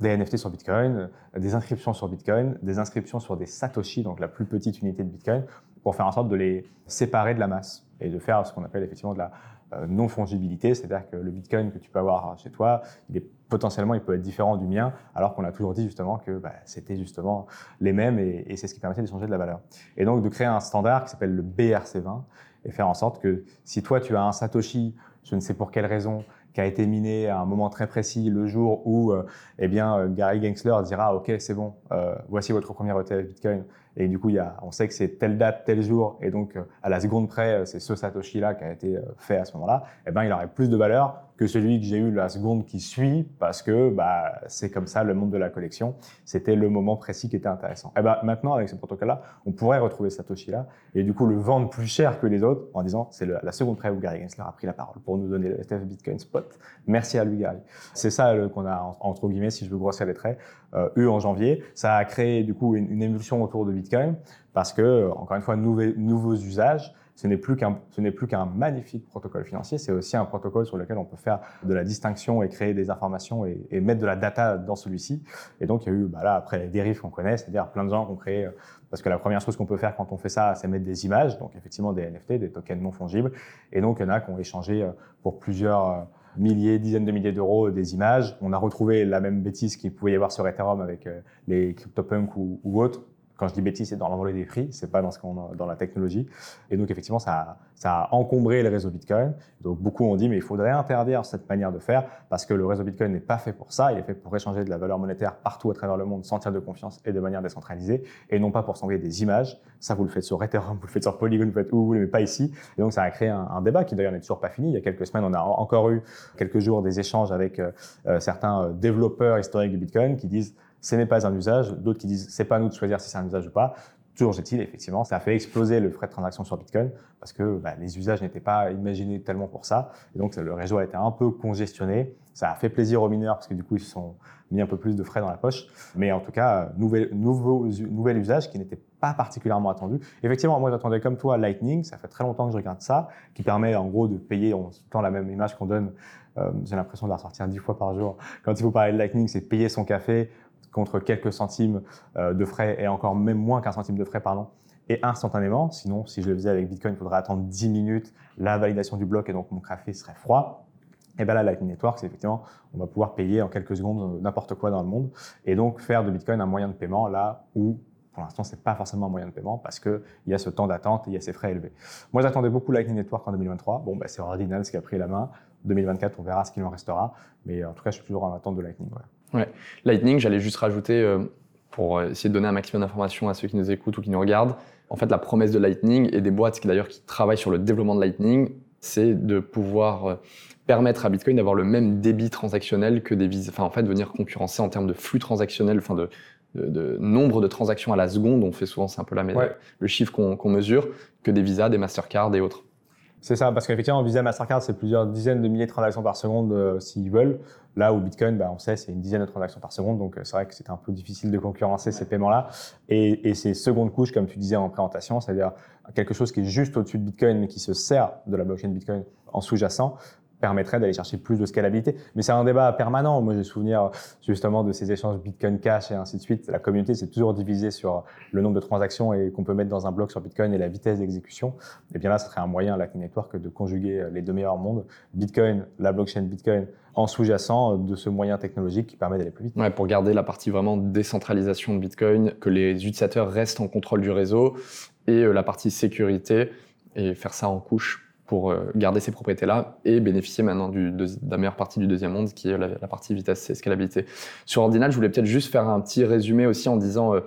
des NFT sur Bitcoin, des inscriptions sur Bitcoin, des inscriptions sur des Satoshi, donc la plus petite unité de Bitcoin, pour faire en sorte de les séparer de la masse et de faire ce qu'on appelle effectivement de la euh, non-fongibilité, c'est-à-dire que le Bitcoin que tu peux avoir chez toi, il potentiellement il peut être différent du mien, alors qu'on a toujours dit justement que bah, c'était justement les mêmes et, et c'est ce qui permettait d'échanger de la valeur. Et donc de créer un standard qui s'appelle le BRC20 et faire en sorte que si toi tu as un Satoshi, je ne sais pour quelle raison, qui a été miné à un moment très précis, le jour où euh, eh bien, euh, Gary Gensler dira OK, c'est bon, euh, voici votre premier ETF Bitcoin. Et du coup, y a, on sait que c'est telle date, tel jour, et donc à la seconde près, c'est ce Satoshi-là qui a été fait à ce moment-là. Eh ben, il aurait plus de valeur que celui que j'ai eu la seconde qui suit, parce que bah, c'est comme ça le monde de la collection. C'était le moment précis qui était intéressant. Et eh ben, maintenant, avec ce protocole-là, on pourrait retrouver Satoshi-là, et du coup le vendre plus cher que les autres en disant c'est la seconde près où Gary Gensler a pris la parole pour nous donner le ETF Bitcoin Spot. Merci à lui, Gary. C'est ça qu'on a, entre guillemets, si je veux grossir les traits, euh, eu en janvier. Ça a créé du coup une, émulsion autour de Bitcoin, parce que, encore une fois, nouveaux usages, ce n'est plus qu'un ce n'est plus qu'un magnifique protocole financier, c'est aussi un protocole sur lequel on peut faire de la distinction et créer des informations et, et mettre de la data dans celui-ci. Et donc il y a eu bah là après les dérives qu'on connaît, c'est-à-dire plein de gens qui ont créé parce que la première chose qu'on peut faire quand on fait ça, c'est mettre des images, donc effectivement des NFT, des tokens non fongibles. Et donc il y en a qui ont échangé euh, pour plusieurs euh, milliers, dizaines de milliers d'euros des images. On a retrouvé la même bêtise qu'il pouvait y avoir sur Ethereum avec euh, les CryptoPunk ou, ou autres quand je dis bêtise, c'est dans l'envolée des prix, c'est pas dans ce qu'on dans la technologie. Et donc effectivement, ça a, ça a encombré le réseau Bitcoin. Donc beaucoup ont dit mais il faudrait interdire cette manière de faire parce que le réseau Bitcoin n'est pas fait pour ça. Il est fait pour échanger de la valeur monétaire partout à travers le monde sans tiers de confiance et de manière décentralisée et non pas pour s'envoyer des images. Ça vous le faites sur Ethereum, vous le faites sur Polygon, vous le faites où vous voulez, mais pas ici. Et donc ça a créé un, débat qui d'ailleurs n'est toujours pas fini. Il y a quelques semaines, on a encore eu quelques jours des échanges avec euh, certains euh, développeurs historiques de Bitcoin qui disent ce n'est pas un usage, d'autres qui disent c'est pas à nous de choisir si c'est un usage ou pas. Toujours est-il, effectivement, ça a fait exploser le frais de transaction sur Bitcoin parce que bah, les usages n'étaient pas imaginés tellement pour ça. Et donc, le réseau a été un peu congestionné. Ça a fait plaisir aux mineurs parce que du coup, ils se sont mis un peu plus de frais dans la poche. Mais en tout cas, nouvel, nouveau, nouvel usage qui n'était pas particulièrement attendu. Effectivement, moi, j'attendais comme toi Lightning. Ça fait très longtemps que je regarde ça, qui permet en gros de payer en temps la même image qu'on donne. Euh, J'ai l'impression de la ressortir dix fois par jour. Quand il faut parler de Lightning, c'est payer son café contre quelques centimes euh, de frais et encore même moins qu'un centime de frais, pardon, et instantanément. Sinon, si je le faisais avec Bitcoin, il faudrait attendre 10 minutes la validation du bloc et donc mon café serait froid. Et bien là, Lightning Network, c'est effectivement, on va pouvoir payer en quelques secondes n'importe quoi dans le monde et donc faire de Bitcoin un moyen de paiement là où pour l'instant, c'est pas forcément un moyen de paiement parce qu'il y a ce temps d'attente et il y a ces frais élevés. Moi, j'attendais beaucoup Lightning Network en 2023. Bon, bah, c'est Ordinals qui a pris la main. 2024, on verra ce qu'il en restera. Mais en tout cas, je suis toujours en attente de Lightning. Ouais. Ouais. Lightning, j'allais juste rajouter, euh, pour essayer de donner un maximum d'informations à ceux qui nous écoutent ou qui nous regardent, en fait, la promesse de Lightning et des boîtes qui d'ailleurs qui travaillent sur le développement de Lightning c'est de pouvoir euh, permettre à Bitcoin d'avoir le même débit transactionnel que des Visa, enfin en fait venir concurrencer en termes de flux transactionnel, enfin de, de, nombre de transactions à la seconde, on fait souvent, c'est un peu la, le chiffre qu'on mesure, que des Visa, des Mastercard et autres. C'est ça, parce qu'effectivement, Visa Mastercard, c'est plusieurs dizaines de milliers de transactions par seconde euh, s'ils veulent. Là où Bitcoin, bah, on sait, c'est une dizaine de transactions par seconde, donc euh, c'est vrai que c'est un peu difficile de concurrencer ces paiements-là. Et, et ces secondes couches, comme tu disais en présentation, c'est-à-dire quelque chose qui est juste au-dessus de Bitcoin, mais qui se sert de la blockchain Bitcoin en sous-jacent, permettrait d'aller chercher plus de scalabilité. Mais c'est un débat permanent. Moi, j'ai souvenir justement de ces échanges Bitcoin Cash et ainsi de suite. La communauté s'est toujours divisée sur le nombre de transactions et qu'on peut mettre dans un bloc sur Bitcoin et la vitesse d'exécution. Et bien là, ce serait un moyen, Lightning Network, de conjuguer les deux meilleurs mondes. Bitcoin, la blockchain Bitcoin en sous-jacent de ce moyen technologique qui permet d'aller plus vite. Ouais, pour garder la partie vraiment décentralisation de Bitcoin, que les utilisateurs restent en contrôle du réseau et euh, la partie sécurité et faire ça en couche pour euh, garder ces propriétés-là et bénéficier maintenant du, de, la meilleure partie du deuxième monde, qui est la, partie vitesse et scalabilité. Sur Ordinal, je voulais peut-être juste faire un petit résumé aussi en disant, euh,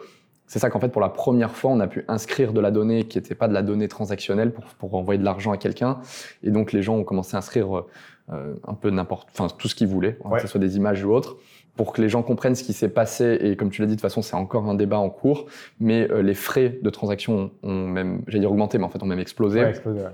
c'est ça qu'en fait, pour la première fois, on a pu inscrire de la donnée qui n'était pas de la donnée transactionnelle pour, pour envoyer de l'argent à quelqu'un. Et donc, les gens ont commencé à inscrire euh, un peu n'importe, enfin, tout ce qu'ils voulaient, hein, que ce soit des images ou autres pour que les gens comprennent ce qui s'est passé. Et comme tu l'as dit, de toute façon, c'est encore un débat en cours. Mais les frais de transaction ont même, j'allais dire augmenté, mais en fait ont même explosé. Ouais, explosé ouais.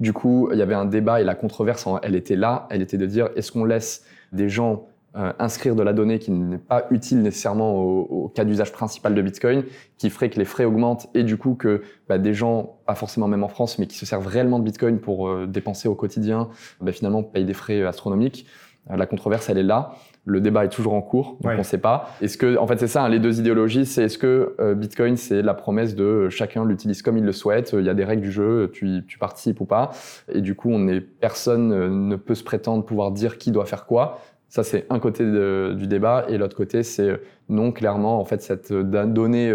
Du coup, il y avait un débat et la controverse, elle était là. Elle était de dire est-ce qu'on laisse des gens euh, inscrire de la donnée qui n'est pas utile nécessairement au, cas d'usage principal de Bitcoin, qui ferait que les frais augmentent et du coup que bah, des gens, pas forcément même en France, mais qui se servent réellement de Bitcoin pour euh, dépenser au quotidien, bah, finalement payent des frais astronomiques. Euh, la controverse, elle est là. Le débat est toujours en cours, donc on ne sait pas. Est-ce que, en fait, c'est ça, hein, les deux idéologies, c'est est-ce que euh, Bitcoin, c'est la promesse de euh, chacun l'utilise comme il le souhaite, il y a des règles du jeu, tu, tu participes ou pas, et du coup, on est personne ne peut se prétendre pouvoir dire qui doit faire quoi. Ça, c'est un côté du débat, et l'autre côté, c'est non, clairement, en fait, cette donnée,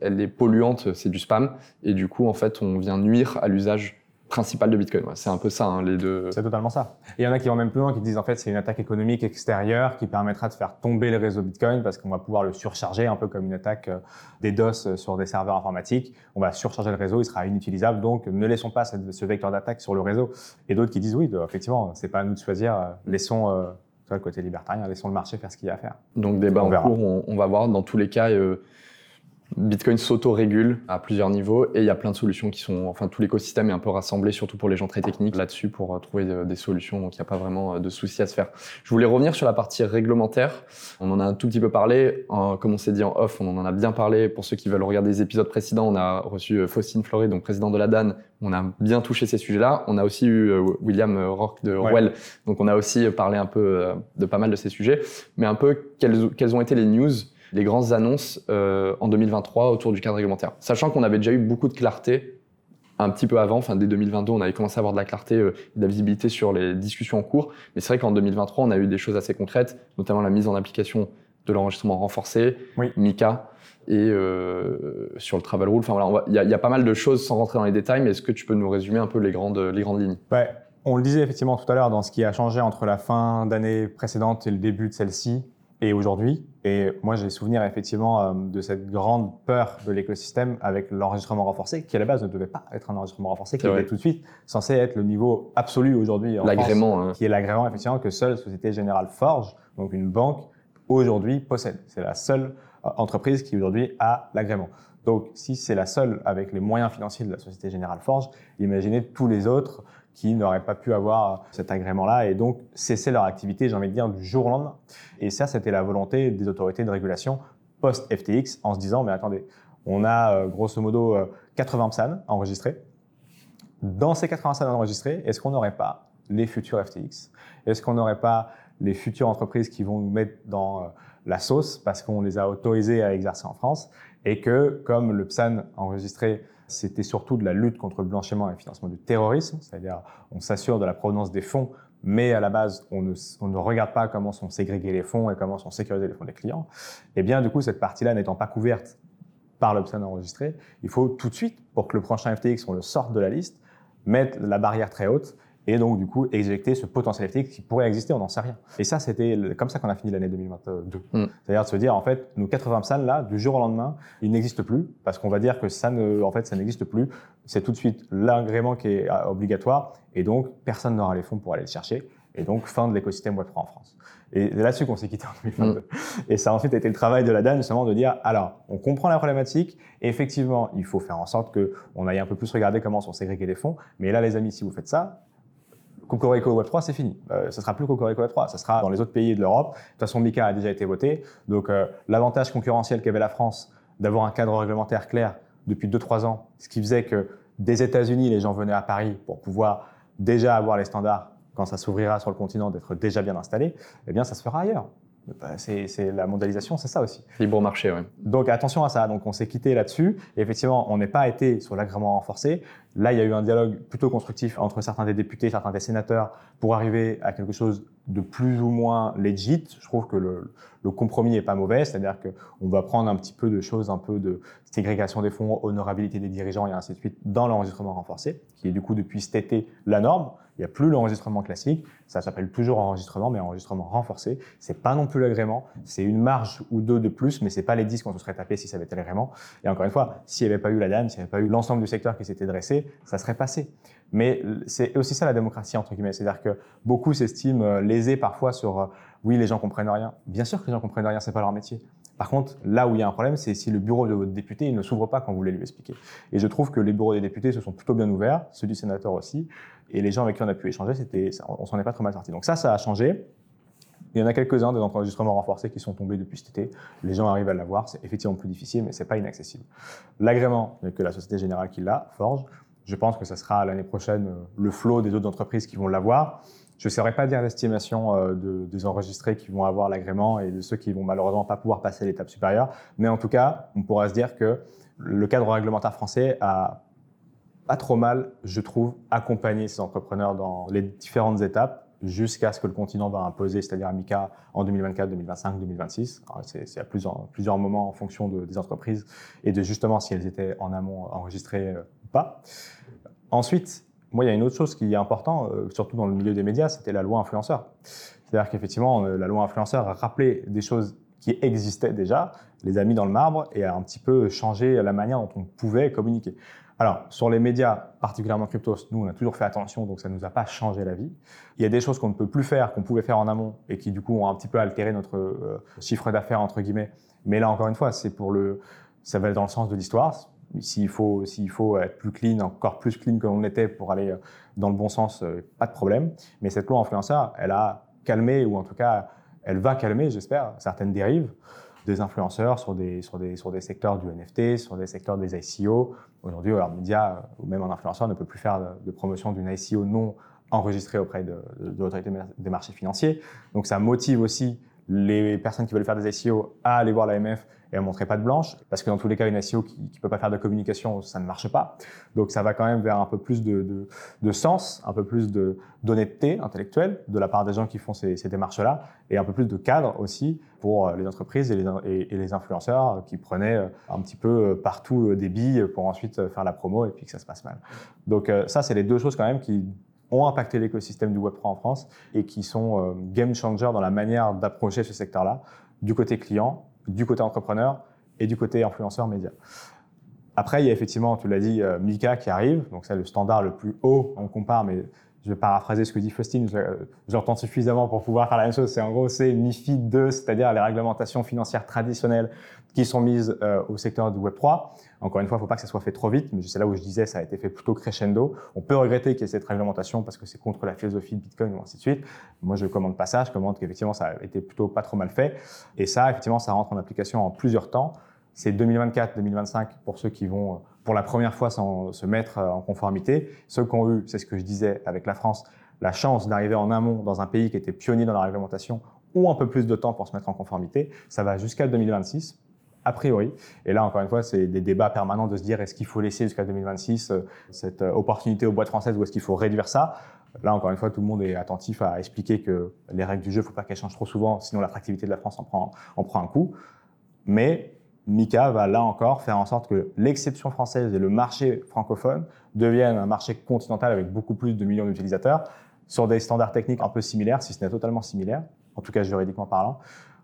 elle est polluante, c'est du spam, et du coup, en fait, on vient nuire à l'usage principal de Bitcoin. C'est un peu ça, hein, les deux. C'est totalement ça. Et il y en a qui vont même plus loin, qui disent en fait c'est une attaque économique extérieure qui permettra de faire tomber le réseau Bitcoin parce qu'on va pouvoir le surcharger, un peu comme une attaque euh, des DOS euh, sur des serveurs informatiques. On va surcharger le réseau, il sera inutilisable. Donc ne laissons pas ce vecteur d'attaque sur le réseau. Et d'autres qui disent oui, effectivement, c'est pas à nous de choisir. Euh, laissons euh, le côté libertarien, laissons le marché faire ce qu'il y a à faire. Donc débat en cours, on, on, va voir dans tous les cas. Euh, Bitcoin s'auto-régule à plusieurs niveaux et il y a plein de solutions qui sont, enfin tout l'écosystème est un peu rassemblé, surtout pour les gens très techniques là-dessus pour euh, trouver euh, des solutions, donc il n'y a pas vraiment euh, de souci à se faire. Je voulais revenir sur la partie réglementaire. On en a un tout petit peu parlé, comme on s'est dit en off, on en a bien parlé. Pour ceux qui veulent regarder les épisodes précédents, on a reçu Faustine Fleury, donc président de la DAN. On a bien touché ces sujets-là. On a aussi eu William Rock de Orwell, donc on a aussi parlé un peu de pas mal de ces sujets, mais un peu quelles, quelles ont été les news les grandes annonces euh, en 2023 autour du cadre réglementaire. Sachant qu'on avait déjà eu beaucoup de clarté un petit peu avant, enfin dès 2022, on avait commencé à avoir de la clarté euh, de la visibilité sur les discussions en cours. Mais c'est vrai qu'en 2023, on a eu des choses assez concrètes, notamment la mise en application de l'enregistrement renforcé, oui. MICA, et euh, sur le travel rule. Enfin voilà, il y, y, a pas mal de choses sans rentrer dans les détails, mais est-ce que tu peux nous résumer un peu les grandes, les grandes lignes? Ouais. On le disait effectivement tout à l'heure dans ce qui a changé entre la fin d'année précédente et le début de celle-ci et aujourd'hui. Et moi, j'ai souvenir effectivement euh, de cette grande peur de l'écosystème avec l'enregistrement renforcé, qui à la base ne devait pas être un enregistrement renforcé, qui était tout de suite censé être le niveau absolu aujourd'hui en L'agrément. Hein. Qui est l'agrément effectivement que seule Société Générale Forge, donc une banque, aujourd'hui possède. C'est la seule euh, entreprise qui aujourd'hui a l'agrément. Donc, si c'est la seule avec les moyens financiers de la Société Générale Forge, imaginez tous les autres qui n'auraient pas pu avoir cet agrément-là et donc cesser leur activité, j'ai envie de dire, du jour au lendemain. Et ça, c'était la volonté des autorités de régulation post-FTX en se disant, mais attendez, on a euh, grosso modo 80 euh, PSAN enregistrés. Dans ces 80 PSAN enregistrés, est-ce qu'on n'aurait pas les futurs FTX Est-ce qu'on n'aurait pas les futures entreprises qui vont nous mettre dans euh, la sauce parce qu'on les a autorisées à exercer en France et que, comme le PSAN enregistré c'était surtout de la lutte contre le blanchiment et le financement du terrorisme, c'est-à-dire on s'assure de la provenance des fonds, mais à la base, on ne, regarde pas comment sont ségrégés les fonds et comment sont sécurisés les fonds des clients. Et eh bien, du coup, cette partie-là n'étant pas couverte par l'option enregistré, il faut tout de suite, pour que le prochain FTX, on le sorte de la liste, mettre la barrière très haute et donc du coup éjecter ce potentiel FTX qui pourrait exister, on n'en sait rien. Et ça, c'était comme ça qu'on a fini l'année 2022. Mm. C'est-à-dire de se dire, en fait, nos 80 PSAN, là, du jour au lendemain, ils n'existent plus, parce qu'on va dire que ça ne, en fait, ça n'existe plus. C'est tout de suite l'agrément qui est euh, obligatoire, et donc personne n'aura les fonds pour aller le chercher. Et donc, fin de l'écosystème Web3 en France. Et c'est là-dessus qu'on s'est quitté en 2022. Mm. Et ça a ensuite été le travail de la DAN, justement, de dire, alors, on comprend la problématique, et effectivement, il faut faire en sorte qu'on aille un peu plus regarder comment sont ségrégés les fonds. Mais là, les amis, si vous faites ça, Cocorico Web3, c'est fini. Euh, ça sera plus Cocorico Web3, ça sera dans les autres pays de l'Europe. De toute façon, MICA a déjà été voté. Donc, euh, l'avantage concurrentiel qu'avait la France d'avoir un cadre réglementaire clair depuis 2-3 ans, ce qui faisait que des États-Unis, les gens venaient à Paris pour pouvoir déjà avoir les standards quand ça s'ouvrira sur le continent, d'être déjà bien installé, eh bien, ça se fera ailleurs. Bah, c'est la mondialisation, c'est ça aussi. Libre marché, oui. Donc attention à ça. Donc on s'est quitté là-dessus. Effectivement, on n'est pas été sur l'agrément renforcé. Là, il y a eu un dialogue plutôt constructif entre certains des députés, certains des sénateurs, pour arriver à quelque chose de plus ou moins legit. Je trouve que le, compromis n'est pas mauvais, c'est-à-dire qu'on va prendre un petit peu de choses, un peu de ségrégation des fonds, honorabilité des dirigeants et ainsi de suite dans l'enregistrement renforcé, qui est du coup depuis cet été la norme. Il n'y a plus l'enregistrement classique, ça s'appelle toujours enregistrement, mais enregistrement renforcé. C'est pas non plus l'agrément, c'est une marge ou deux de plus, mais c'est pas les 10 qu'on se serait tapé si ça avait été l'agrément. Et encore une fois, s'il n'y avait pas eu la dame, s'il n'y avait pas eu l'ensemble du secteur qui s'était dressé, ça serait passé. Mais c'est aussi ça la démocratie, entre guillemets. C'est-à-dire que beaucoup s'estiment euh, lésés parfois sur euh, oui, les gens comprennent rien. Bien sûr que les gens comprennent rien, c'est pas leur métier. Par contre, là où il y a un problème, c'est si le bureau de votre député il ne s'ouvre pas quand vous voulez lui expliquer. Et je trouve que les bureaux des députés se sont plutôt bien ouverts, ceux du sénateur aussi, et les gens avec qui on a pu échanger, c'était, on s'en est pas trop mal sorti. Donc ça, ça a changé. Il y en a quelques-uns des enregistrements renforcés qui sont tombés depuis cet été. Les gens arrivent à l'avoir. C'est effectivement plus difficile, mais c'est pas inaccessible. L'agrément, que la Société Générale qui l'a, Forge, je pense que ça sera l'année prochaine euh, le flot des autres entreprises qui vont l'avoir. Je ne saurais pas dire l'estimation euh, de, des enregistrés qui vont avoir l'agrément et de ceux qui vont malheureusement pas pouvoir passer l'étape supérieure. Mais en tout cas, on pourra se dire que le cadre réglementaire français a pas trop mal, je trouve, accompagné ces entrepreneurs dans les différentes étapes jusqu'à ce que le continent va imposer, c'est-à-dire AMICA en 2024, 2025, 2026. C'est à plusieurs, moments en fonction de, des entreprises et de justement si elles étaient en amont enregistrées euh, pas. Ensuite, moi, il y a une autre chose qui est importante, euh, surtout dans le milieu des médias, c'était la loi influenceur. C'est-à-dire qu'effectivement, euh, la loi influenceur a rappelé des choses qui existaient déjà, les a mis dans le marbre et a un petit peu changé la manière dont on pouvait communiquer. Alors, sur les médias, particulièrement cryptos, nous, on a toujours fait attention, donc ça ne nous a pas changé la vie. Il y a des choses qu'on ne peut plus faire, qu'on pouvait faire en amont, et qui, du coup, ont un petit peu altéré notre euh, chiffre d'affaires, entre guillemets. Mais là, encore une fois, c'est pour le, ça va dans le sens de l'histoire. S'il faut, faut être plus clean, encore plus clean que l'on était pour aller euh, dans le bon sens, euh, pas de problème. Mais cette loi influenceur, elle a calmé, ou en tout cas, elle va calmer, j'espère, certaines dérives des influenceurs sur des, sur, des, sur des secteurs du NFT, sur des secteurs des ICO. Aujourd'hui, un média ou même un influenceur ne peut plus faire de, promotion d'une ICO non enregistrée auprès de, de l'autorité des marchés financiers. Donc ça motive aussi les personnes qui veulent faire des ICO à aller voir l'AMF et à montrer pas de blanche, parce que dans tous les cas, une SEO qui ne peut pas faire de communication, ça ne marche pas. Donc ça va quand même vers un peu plus de, sens, un peu plus d'honnêteté intellectuelle de la part des gens qui font ces, démarches-là, et un peu plus de cadre aussi pour euh, les entreprises et les, et, les influenceurs qui prenaient euh, un petit peu euh, partout des billes pour ensuite faire la promo et puis que ça se passe mal. Donc ça, c'est les deux choses quand même qui ont impacté l'écosystème du Web3 en France et qui sont game changer dans la manière d'approcher ce secteur-là, du côté client du côté entrepreneur et du côté influenceur média. Après, il y a effectivement, tu l'as dit, euh, Mika qui arrive, donc c'est le standard le plus haut, on compare, mais je vais paraphraser ce que dit Faustine, j'entends suffisamment pour pouvoir faire la même chose. C'est en gros, c'est MIFID 2, c'est-à-dire les réglementations financières traditionnelles qui sont mises euh, au secteur du Web3. Encore une fois, il ne faut pas que ça soit fait trop vite, mais c'est là où je disais, ça a été fait plutôt crescendo. On peut regretter qu'il y ait cette réglementation parce que c'est contre la philosophie de Bitcoin ou ainsi de suite. Moi, je commande pas ça, je commande qu'effectivement, ça a été plutôt pas trop mal fait. Et ça, effectivement, ça rentre en application en plusieurs temps. C'est 2024-2025 pour ceux qui vont, euh, pour la première fois, se mettre euh, en conformité. Ceux qui ont eu, c'est ce que je disais avec la France, la chance d'arriver en amont dans un pays qui était pionnier dans la réglementation ont un peu plus de temps pour se mettre en conformité. Ça va jusqu'à 2026 a priori. Et là, encore une fois, c'est des débats permanents de se dire est-ce qu'il faut laisser jusqu'à 2026 euh, cette euh, opportunité aux boîtes françaises ou est-ce qu'il faut réduire ça? Là, encore une fois, tout le monde est attentif à expliquer que les règles du jeu, il ne faut pas qu'elles changent trop souvent, sinon l'attractivité de la France en prend, en prend un coup. Mais Mika va là encore faire en sorte que l'exception française et le marché francophone deviennent un marché continental avec beaucoup plus de millions d'utilisateurs sur des standards techniques un peu similaires, si ce n'est totalement similaires, en tout cas juridiquement parlant.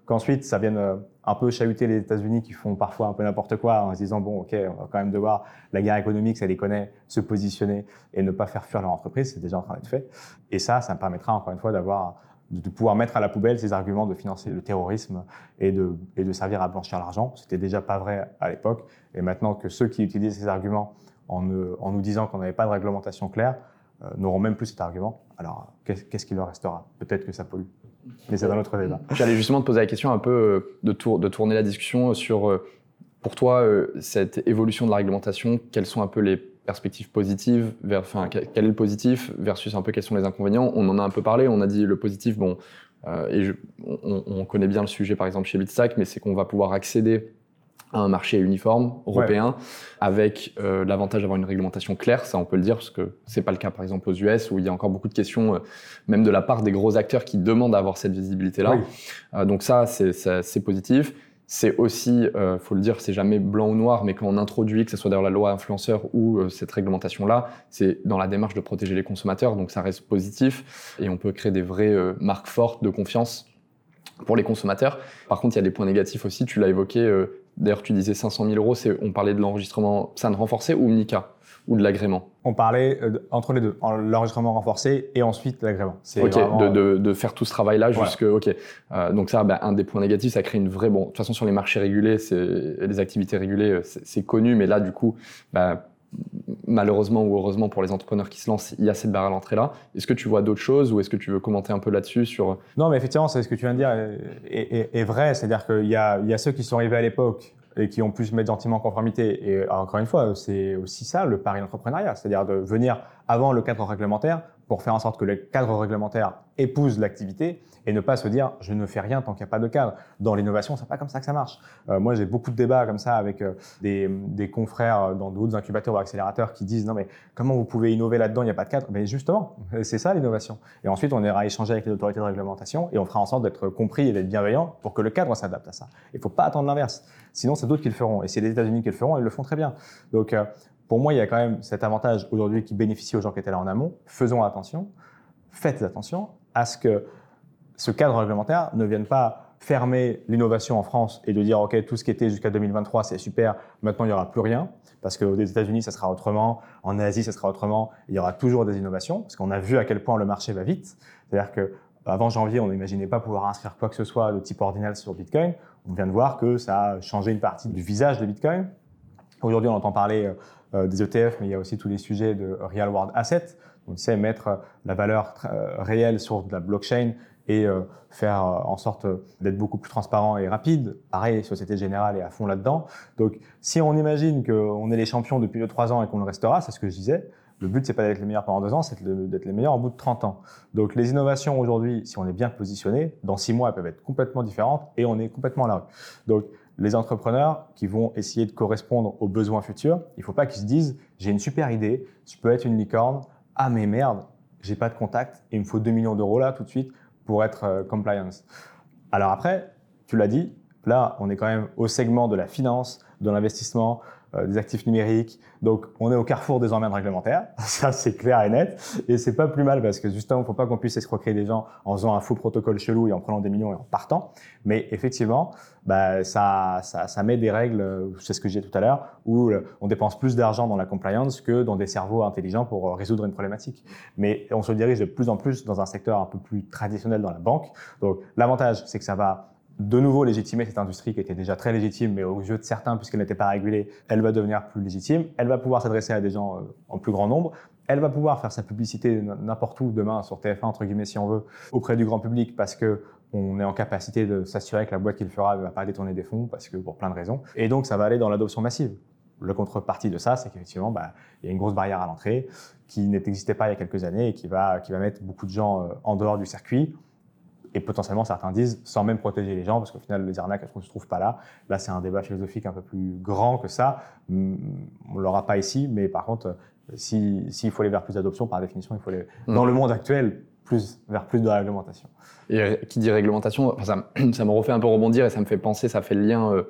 Qu'ensuite, ça vienne euh, un peu chahuter les États-Unis qui font parfois un peu n'importe quoi en se disant bon, ok, on va quand même devoir la guerre économique, ça les connaît, se positionner et ne pas faire fuir leur entreprise, c'est déjà en train d'être fait. Et ça, ça me permettra encore une fois d'avoir de pouvoir mettre à la poubelle ces arguments de financer le terrorisme et de, et de servir à blanchir l'argent. C'était déjà pas vrai à l'époque. Et maintenant que ceux qui utilisent ces arguments en, en nous disant qu'on n'avait pas de réglementation claire euh, n'auront même plus cet argument, alors qu'est-ce qu'il leur restera? Peut-être que ça pollue. Mais c'est un autre débat. J'allais justement te poser la question un peu euh, de, tour, de tourner la discussion sur, euh, pour toi, cette évolution de la réglementation, quelles sont un peu les perspectives positives, vers, enfin, quel est le positif versus un peu quels sont les inconvénients. On en a un peu parlé, on a dit le positif, bon, euh, et on, connaît bien le sujet par exemple chez Bitstack, mais c'est qu'on va pouvoir accéder à un marché uniforme européen avec euh, l'avantage d'avoir une réglementation claire, ça on peut le dire parce que c'est pas le cas par exemple aux US où il y a encore beaucoup de questions, euh, même de la part des gros acteurs qui demandent à avoir cette visibilité là. donc ça c'est positif. C'est aussi, euh, faut le dire, c'est jamais blanc ou noir, mais quand on introduit, que ce soit d'ailleurs la loi influenceur ou euh, cette réglementation-là, c'est dans la démarche de protéger les consommateurs, donc ça reste positif et on peut créer des vraies euh, marques fortes de confiance pour les consommateurs. Par contre, il y a des points négatifs aussi, tu l'as évoqué, euh, d'ailleurs tu disais 500 000 euros, on parlait de l'enregistrement SAN renforcé ou MICA ou de l'agrément On parlait euh, entre les deux, l'enregistrement renforcé et ensuite l'agrément. Ok, de, de, faire tout ce travail-là jusque. Ok. Euh, donc ça, ben, un des points négatifs, ça crée une vraie. Bon, de toute façon, sur les marchés régulés, les activités régulées, euh, c'est connu, mais là, du coup, ben, malheureusement ou heureusement pour les entrepreneurs qui se lancent, il y a cette barrière à l'entrée là. Est-ce que tu vois d'autres choses ou est-ce que tu veux commenter un peu là-dessus sur Non, mais effectivement, c'est ce que tu viens de dire est, vrai. C'est-à-dire qu'il y a, il y a ceux qui sont arrivés à l'époque et qui ont pu se mettre gentiment en conformité. Et encore une fois, c'est aussi ça le pari d'entrepreneuriat, c'est-à-dire de venir avant le cadre réglementaire pour faire en sorte que le cadre réglementaire épouse l'activité et ne pas se dire je ne fais rien tant qu'il n'y a pas de cadre. Dans l'innovation, c'est pas comme ça que ça marche. Euh, moi, j'ai beaucoup de débats comme ça avec euh, des, des, confrères dans d'autres incubateurs ou accélérateurs qui disent non mais comment vous pouvez innover là-dedans Il n'y a pas de cadre? Mais justement, c'est ça l'innovation. Et ensuite, on ira échanger avec les autorités de réglementation et on fera en sorte d'être compris et d'être bienveillant pour que le cadre s'adapte à ça. Il ne faut pas attendre l'inverse. Sinon, c'est d'autres qui le feront. Et c'est les États-Unis qui le feront. Et ils le font très bien. Donc euh, pour moi, il y a quand même cet avantage aujourd'hui qui bénéficie aux gens qui étaient là en amont. Faisons attention, faites attention à ce que ce cadre réglementaire ne vienne pas fermer l'innovation en France et de dire OK, tout ce qui était jusqu'à 2023, c'est super, maintenant il n'y aura plus rien, parce qu'aux États-Unis, ça sera autrement, en Asie, ça sera autrement, il y aura toujours des innovations, parce qu'on a vu à quel point le marché va vite. C'est-à-dire que avant janvier, on n'imaginait pas pouvoir inscrire quoi que ce soit de type ordinal sur Bitcoin. On vient de voir que ça a changé une partie du visage de Bitcoin. Aujourd'hui, on entend parler euh, des ETF, mais il y a aussi tous les sujets de real world assets. Donc, c'est mettre la valeur euh, réelle sur de la blockchain et euh, faire en sorte d'être beaucoup plus transparent et rapide. Pareil, Société Générale est à fond là-dedans. Donc, si on imagine qu'on est les champions depuis 2-3 ans et qu'on le restera, c'est ce que je disais, le but, c'est pas d'être les meilleurs pendant deux ans, c'est d'être les meilleurs au bout de 30 ans. Donc, les innovations aujourd'hui, si on est bien positionné, dans six mois, elles peuvent être complètement différentes et on est complètement à la rue. Donc, les entrepreneurs qui vont essayer de correspondre aux besoins futurs, il ne faut pas qu'ils se disent j'ai une super idée, je peux être une licorne, ah mais merde, j'ai pas de contact et il me faut 2 millions d'euros là tout de suite pour être euh, compliance. Alors après, tu l'as dit, là on est quand même au segment de la finance, de l'investissement, des actifs numériques. Donc, on est au carrefour des emmerdes réglementaires. Ça, c'est clair et net. Et c'est pas plus mal parce que justement, faut pas qu'on puisse escroquer des gens en faisant un faux protocole chelou et en prenant des millions et en partant. Mais effectivement, bah, ça, ça, met des règles, c'est ce que j'ai tout à l'heure, où euh, on dépense plus d'argent dans la compliance que dans des cerveaux intelligents pour euh, résoudre une problématique. Mais on se dirige de plus en plus dans un secteur un peu plus traditionnel dans la banque. Donc, l'avantage, c'est que ça va de nouveau légitimer cette industrie qui était déjà très légitime, mais aux yeux de certains, puisqu'elle n'était pas régulée, elle va devenir plus légitime. Elle va pouvoir s'adresser à des gens euh, en plus grand nombre. Elle va pouvoir faire sa publicité n'importe où demain sur TF1 entre guillemets si on veut auprès du grand public parce que on est en capacité de s'assurer que la boîte qu'il fera ne va pas détourner des fonds parce que pour plein de raisons. Et donc ça va aller dans l'adoption massive. Le contrepartie de ça, c'est qu'effectivement, bah, il y a une grosse barrière à l'entrée qui n'existait pas il y a quelques années et qui va, qui va mettre beaucoup de gens euh, en dehors du circuit et potentiellement, certains disent sans même protéger les gens, parce qu'au final, les arnaques ne se trouvent pas là? Là, c'est un débat philosophique un peu plus grand que ça. Hmm, on ne l'aura pas ici, mais par contre, s'il faut aller vers plus d'adoption, par définition, il faut aller, hmm. dans le monde actuel, plus, vers plus de réglementation. Et qui dit réglementation, ça, ça, me refait un peu rebondir et ça me fait penser, ça fait le lien. Euh,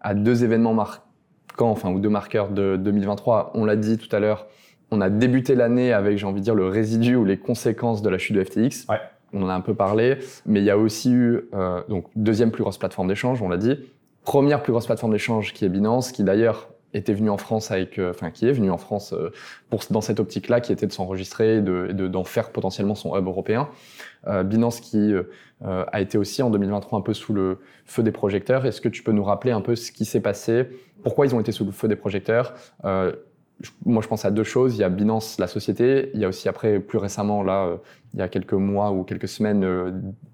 à deux événements marquants, enfin, ou deux marqueurs de 2023. On l'a dit tout à l'heure, on a débuté l'année avec, j'ai envie de dire, le résidu ou les conséquences de la chute de FTX. Ouais. On en a un peu parlé, mais il y a aussi eu, euh, donc, deuxième plus grosse plateforme d'échange, on l'a dit. Première plus grosse plateforme d'échange qui est Binance, qui d'ailleurs était venue en France avec, euh, enfin, qui est venue en France euh, pour, dans cette optique-là, qui était de s'enregistrer et de, de, d'en faire potentiellement son hub européen. Euh, Binance qui euh, a été aussi en 2023 un peu sous le feu des projecteurs. Est-ce que tu peux nous rappeler un peu ce qui s'est passé? Pourquoi ils ont été sous le feu des projecteurs? Moi, je pense à deux choses. Il y a Binance, la société. Il y a aussi après, plus récemment, là, euh, il y a quelques mois ou quelques semaines, euh,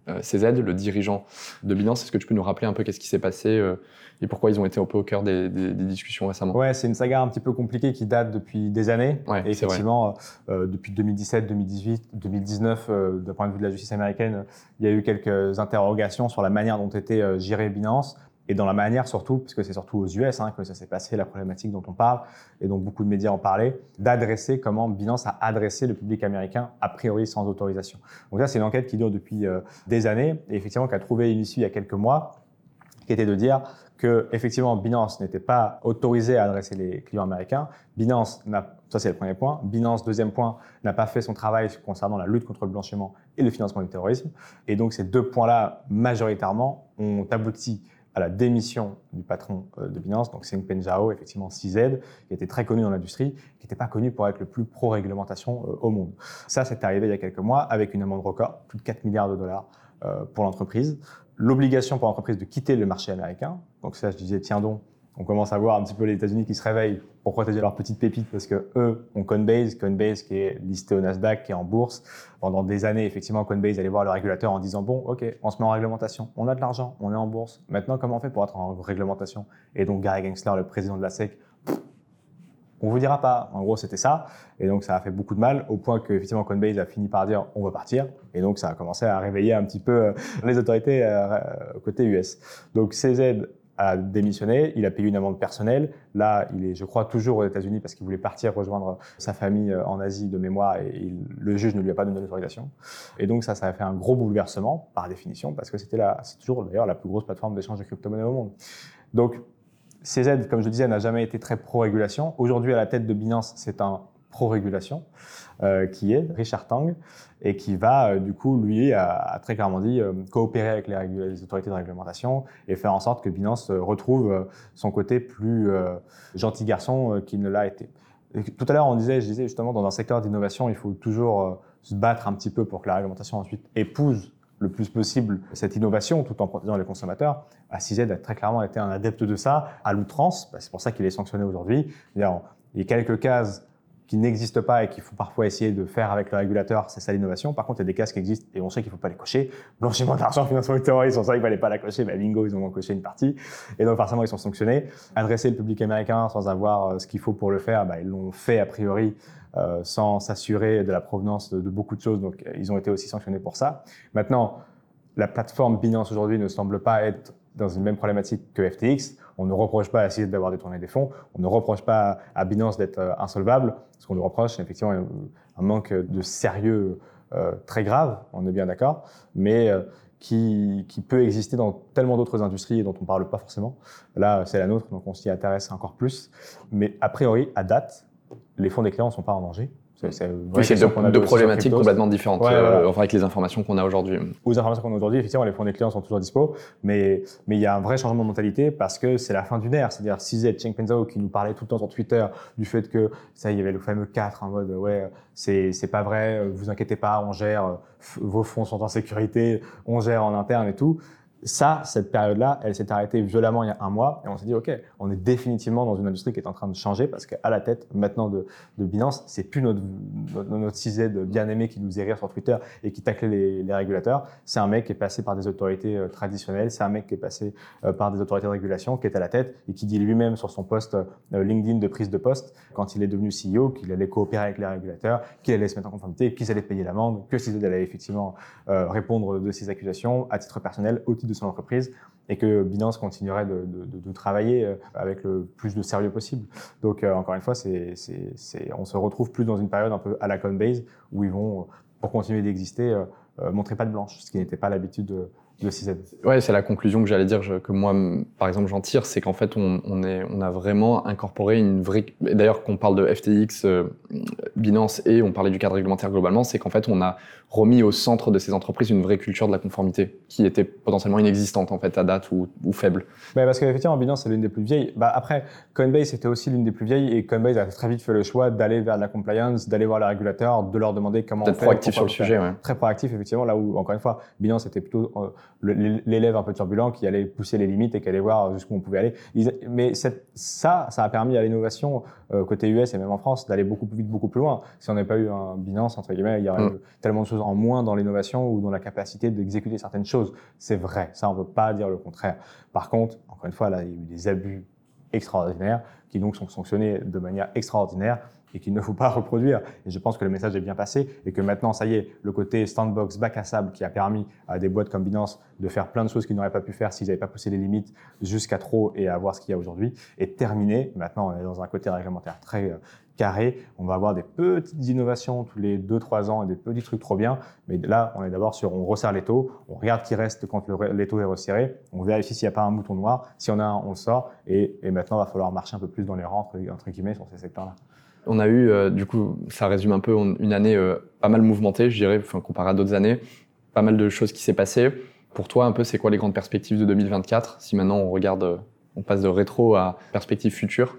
euh, CZ, le dirigeant de Binance. Est-ce que tu peux nous rappeler un peu qu'est-ce qui s'est passé euh, et pourquoi ils ont été un peu au cœur des, des, des discussions récemment? Ouais, c'est une saga un petit peu compliquée qui date depuis des années. Ouais, et effectivement, depuis 2017, 2018, 2019, euh, d'un point de vue de la justice américaine, il y a eu quelques interrogations sur la manière dont était gérée Binance et dans la manière surtout, parce que c'est surtout aux US hein, que ça s'est passé, la problématique dont on parle, et donc beaucoup de médias en parlaient, d'adresser comment Binance a adressé le public américain a priori sans autorisation. Donc ça, c'est une enquête qui dure depuis euh, des années et effectivement qui a trouvé une issue il y a quelques mois, qui était de dire que effectivement Binance n'était pas autorisé à adresser les clients américains. Binance n'a, ça c'est le premier point. Binance, deuxième point, n'a pas fait son travail concernant la lutte contre le blanchiment et le financement du terrorisme. Et donc ces deux points-là, majoritairement, ont abouti à la démission du patron euh, de Binance, donc Peng Zhao, effectivement CZ, qui était très connu dans l'industrie, qui n'était pas connu pour être le plus pro-réglementation euh, au monde. Ça, c'est arrivé il y a quelques mois avec une amende record, plus de 4 milliards de dollars euh, pour l'entreprise. L'obligation pour l'entreprise de quitter le marché américain. Donc ça, je disais, tiens donc, on commence à voir un petit peu les États-Unis qui se réveillent pour protéger leurs petites pépites? Parce que eux ont Coinbase, Coinbase qui est listé au Nasdaq, qui est en bourse. Pendant des années, effectivement, Coinbase allait voir le régulateur en disant bon, ok, on se met en réglementation, on a de l'argent, on est en bourse. Maintenant, comment on fait pour être en réglementation? Et donc Gary Gensler, le président de la SEC, on vous dira pas. En gros, c'était ça. Et donc, ça a fait beaucoup de mal au point que, effectivement, Coinbase a fini par dire on va partir. Et donc, ça a commencé à réveiller un petit peu euh, les autorités euh, côté US. Donc, CZ a démissionné, il a payé une amende personnelle. Là, il est, je crois, toujours aux États-Unis parce qu'il voulait partir rejoindre sa famille euh, en Asie de mémoire et le juge ne lui a pas donné l'autorisation. Et donc ça, ça a fait un gros bouleversement par définition parce que c'était c'est toujours d'ailleurs la plus grosse plateforme d'échange de crypto-monnaies au monde. Donc CZ, comme je disais, n'a jamais été très pro-régulation. Aujourd'hui, à la tête de Binance, c'est un pro-régulation euh, qui est Richard Tang et qui va, euh, du coup, lui, a, très clairement dit euh, coopérer avec les, autorités de réglementation et faire en sorte que Binance retrouve son côté plus gentil garçon qu'il ne l'a été. Tout à l'heure, on disait, je disais justement, dans un secteur d'innovation, il faut toujours se battre un petit peu pour que la réglementation ensuite épouse le plus possible cette innovation tout en protégeant les consommateurs. CZ a très clairement été un adepte de ça à l'outrance. Bah, c'est pour ça qu'il est sanctionné aujourd'hui. Il y a quelques cases qui n'existent pas et qu'il faut parfois essayer de faire avec le régulateur, c'est ça l'innovation. Par contre, il y a des cases qui existent et on sait qu'il ne faut pas les cocher. Blanchiment d'argent, financement du terrorisme, on savait qu'il ne fallait pas la cocher, mais bingo, ils ont coché une partie. Et donc forcément, ils sont sanctionnés. Adresser le public américain sans avoir euh, ce qu'il faut pour le faire, bah, ils l'ont fait a priori euh, sans s'assurer de la provenance de, de beaucoup de choses. Donc ils ont été aussi sanctionnés pour ça. Maintenant, la plateforme Binance aujourd'hui ne semble pas être dans une même problématique que FTX. On ne reproche pas à CZ d'avoir détourné des fonds. On ne reproche pas à Binance d'être euh, insolvable. Ce qu'on lui reproche, c'est effectivement un, un manque de sérieux euh, très grave, on est bien d'accord, mais euh, qui, peut exister dans tellement d'autres industries dont on ne parle pas forcément. Là, c'est la nôtre, donc on s'y intéresse encore plus. Mais a priori, à date, les fonds des clients ne sont pas en danger. C'est, Oui, deux, deux problématiques complètement différentes, Ouais, euh, voilà. enfin, avec les informations qu'on a aujourd'hui. aux informations qu'on a aujourd'hui, effectivement, les fonds des clients sont toujours dispo, mais mais il y a un vrai changement de mentalité parce que c'est la fin d'une ère. C'est-à-dire CZ, Cheng Zhao qui nous parlait tout le temps sur Twitter du fait que ça, il y avait le fameux 4 en mode ouais, c'est c'est pas vrai, vous inquiétez pas, on gère, euh, vos fonds sont en sécurité, on gère en interne et tout. Ça, cette période-là, elle s'est arrêtée violemment il y a un mois et on s'est dit ok, on est définitivement dans une industrie qui est en train de changer parce qu'à la tête maintenant de, de Binance, c'est plus notre notre, notre CZ bien aimé qui nous faisait rire sur Twitter et qui taclait les, les régulateurs. C'est un mec qui est passé par des autorités euh, traditionnelles, c'est un mec qui est passé euh, par des autorités de régulation, qui est à la tête et qui dit lui-même sur son poste euh, LinkedIn de prise de poste, quand il est devenu CEO, qu'il allait coopérer avec les régulateurs, qu'il allait se mettre en conformité, qu'ils allaient payer l'amende, que CZ allait effectivement répondre de ces accusations à titre personnel au titre de son entreprise et que Binance continuerait de, de- de- de travailler euh, avec le plus de sérieux possible. Donc euh, encore une fois, on se retrouve plus dans une période un peu à la Coinbase où ils vont, pour continuer d'exister, euh, montrer pas de blanche, ce qui n'était pas l'habitude de. Ouais, c'est la conclusion que j'allais dire, que moi, par exemple, j'en tire, c'est qu'en fait, on, est, on a vraiment incorporé une vraie. D'ailleurs, qu'on parle de FTX, euh, Binance et on parlait du cadre réglementaire globalement, c'est qu'en fait, on a remis au centre de ces entreprises une vraie culture de la conformité qui était potentiellement inexistante en fait à date ou, faible. Bah parce qu'effectivement, Binance c'est l'une des plus vieilles. Bah après, Coinbase était aussi l'une des plus vieilles et Coinbase a très vite fait le choix d'aller vers la compliance, d'aller voir les régulateurs, de leur demander comment. Être proactif sur le sujet. Ouais. Très proactif effectivement. Là où encore une fois, Binance était plutôt euh, l'élève un peu turbulent qui allait pousser les limites et qui allait voir jusqu'où on pouvait aller. Mais ça, ça a permis à l'innovation euh, côté US et même en France d'aller beaucoup plus vite, beaucoup plus loin. Si on n'avait pas eu un Binance entre guillemets, il y aurait mm. tellement de choses en moins dans l'innovation ou dans la capacité d'exécuter certaines choses. C'est vrai, ça on ne veut pas dire le contraire. Par contre, encore une fois, là il y a eu des abus extraordinaires qui donc sont sanctionnés de manière extraordinaire et qu'il ne faut pas reproduire. Et je pense que le message est bien passé et que maintenant, ça y est, le côté sandbox, bac à sable qui a permis à des boîtes comme Binance de faire plein de choses qu'ils n'auraient pas pu faire s'ils n'avaient pas poussé les limites jusqu'à trop et à voir ce qu'il y a aujourd'hui est terminé. Maintenant, on est dans un côté réglementaire très euh, carré. On va avoir des petites innovations tous les 2-3 ans et des petits trucs trop bien. Mais là, on est d'abord sur, on resserre les taux, on regarde qui reste quand le, les taux est resserré, on vérifie s'il n'y a pas un mouton noir. Si on a un, on le sort. Et, et maintenant, il va falloir marcher un peu plus dans les rangs, entre guillemets, sur ces secteurs-là. On a eu, euh, du coup, ça résume un peu une année euh, pas mal mouvementée, je dirais, enfin, comparé à d'autres années. Pas mal de choses qui s'est passé. Pour toi, un peu, c'est quoi les grandes perspectives de 2024 Si maintenant on regarde, euh, on passe de rétro à perspectives futures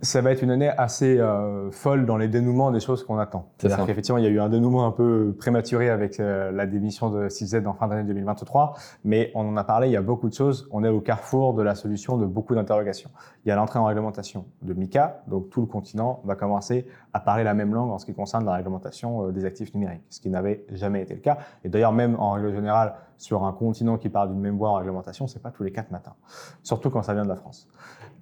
ça va être une année assez euh, folle dans les dénouements des choses qu'on attend. C'est-à-dire qu'effectivement, il y a eu un dénouement un peu prématuré avec euh, la démission de 6Z en fin d'année 2023, mais on en a parlé, il y a beaucoup de choses. On est au carrefour de la solution de beaucoup d'interrogations. Il y a l'entrée en réglementation de MICA, donc tout le continent va commencer à parler la même langue en ce qui concerne la réglementation euh, des actifs numériques, ce qui n'avait jamais été le cas. Et d'ailleurs, même en règle générale, sur un continent qui parle d'une même voie en réglementation, c'est pas tous les quatre matins, surtout quand ça vient de la France.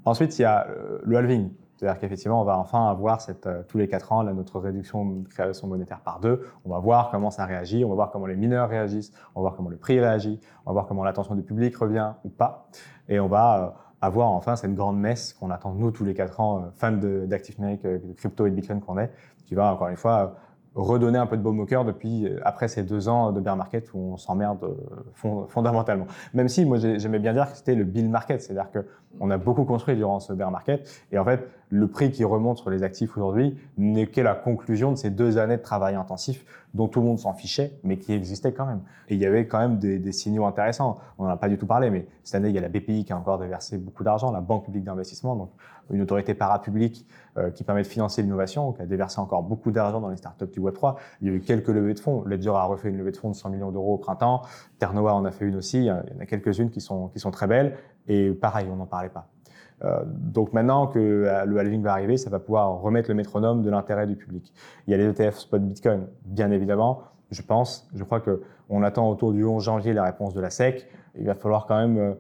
Ensuite, il y a le halving. C'est-à-dire qu'effectivement, on va enfin avoir cette, euh, tous les quatre ans là, notre réduction de création monétaire par deux. On va voir comment ça réagit, on va voir comment les mineurs réagissent, on va voir comment le prix réagit, on va voir comment l'attention du public revient ou pas. Et on va euh, avoir enfin cette grande messe qu'on attend nous tous les quatre ans, euh, fans d'actifs numériques, de crypto et de Bitcoin qu'on est, qui va encore une fois redonner un peu de baume au cœur depuis après ces deux ans de bear market où on s'emmerde fondamentalement. Même si moi j'aimais bien dire que c'était le bill market, c'est-à-dire que on a beaucoup construit durant ce bear market et en fait le prix qui remonte sur les actifs aujourd'hui n'est que la conclusion de ces deux années de travail intensif dont tout le monde s'en fichait, mais qui existaient quand même. Et il y avait quand même des, des signaux intéressants. On n'en a pas du tout parlé, mais cette année, il y a la BPI qui a encore déversé beaucoup d'argent, la Banque publique d'investissement, donc une autorité parapublique euh, qui permet de financer l'innovation, qui a déversé encore beaucoup d'argent dans les startups du Web3. Il y a eu quelques levées de fonds. Ledger a refait une levée de fonds de 100 millions d'euros au printemps. Ternoa en a fait une aussi. Il y en a quelques-unes qui sont, qui sont très belles. Et pareil, on n'en parlait pas. Euh, donc maintenant que euh, le halving va arriver, ça va pouvoir remettre le métronome de l'intérêt du public. Il y a les ETF spot Bitcoin, bien évidemment. Je pense, je crois que on attend autour du 11 janvier la réponse de la SEC. Il va falloir quand même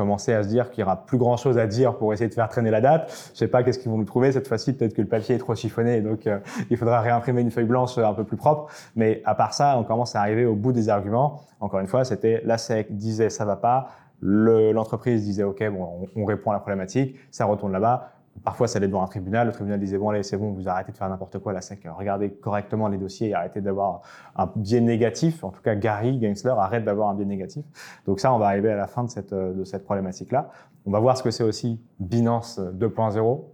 commencer à se dire qu'il y aura plus grand chose à dire pour essayer de faire traîner la date. Je sais pas qu'est-ce qu'ils vont nous trouver cette fois-ci. Peut-être que le papier est trop chiffonné et donc il faudra réimprimer une feuille blanche un peu plus propre. Mais à part ça, on commence à arriver au bout des arguments. Encore une fois, c'était la SEC disait ça va pas, l'entreprise disait OK, bon, on, répond à la problématique, ça retourne là-bas. Parfois, ça allait devant un tribunal. Le tribunal disait bon, allez, c'est bon, vous arrêtez de faire n'importe quoi. La SEC, regardez correctement les dossiers et arrêtez d'avoir un biais négatif. En tout cas, Gary Gensler arrête d'avoir un biais négatif. Donc ça, on va arriver à la fin de cette, cette problématique-là. On va voir ce que c'est aussi Binance 2.0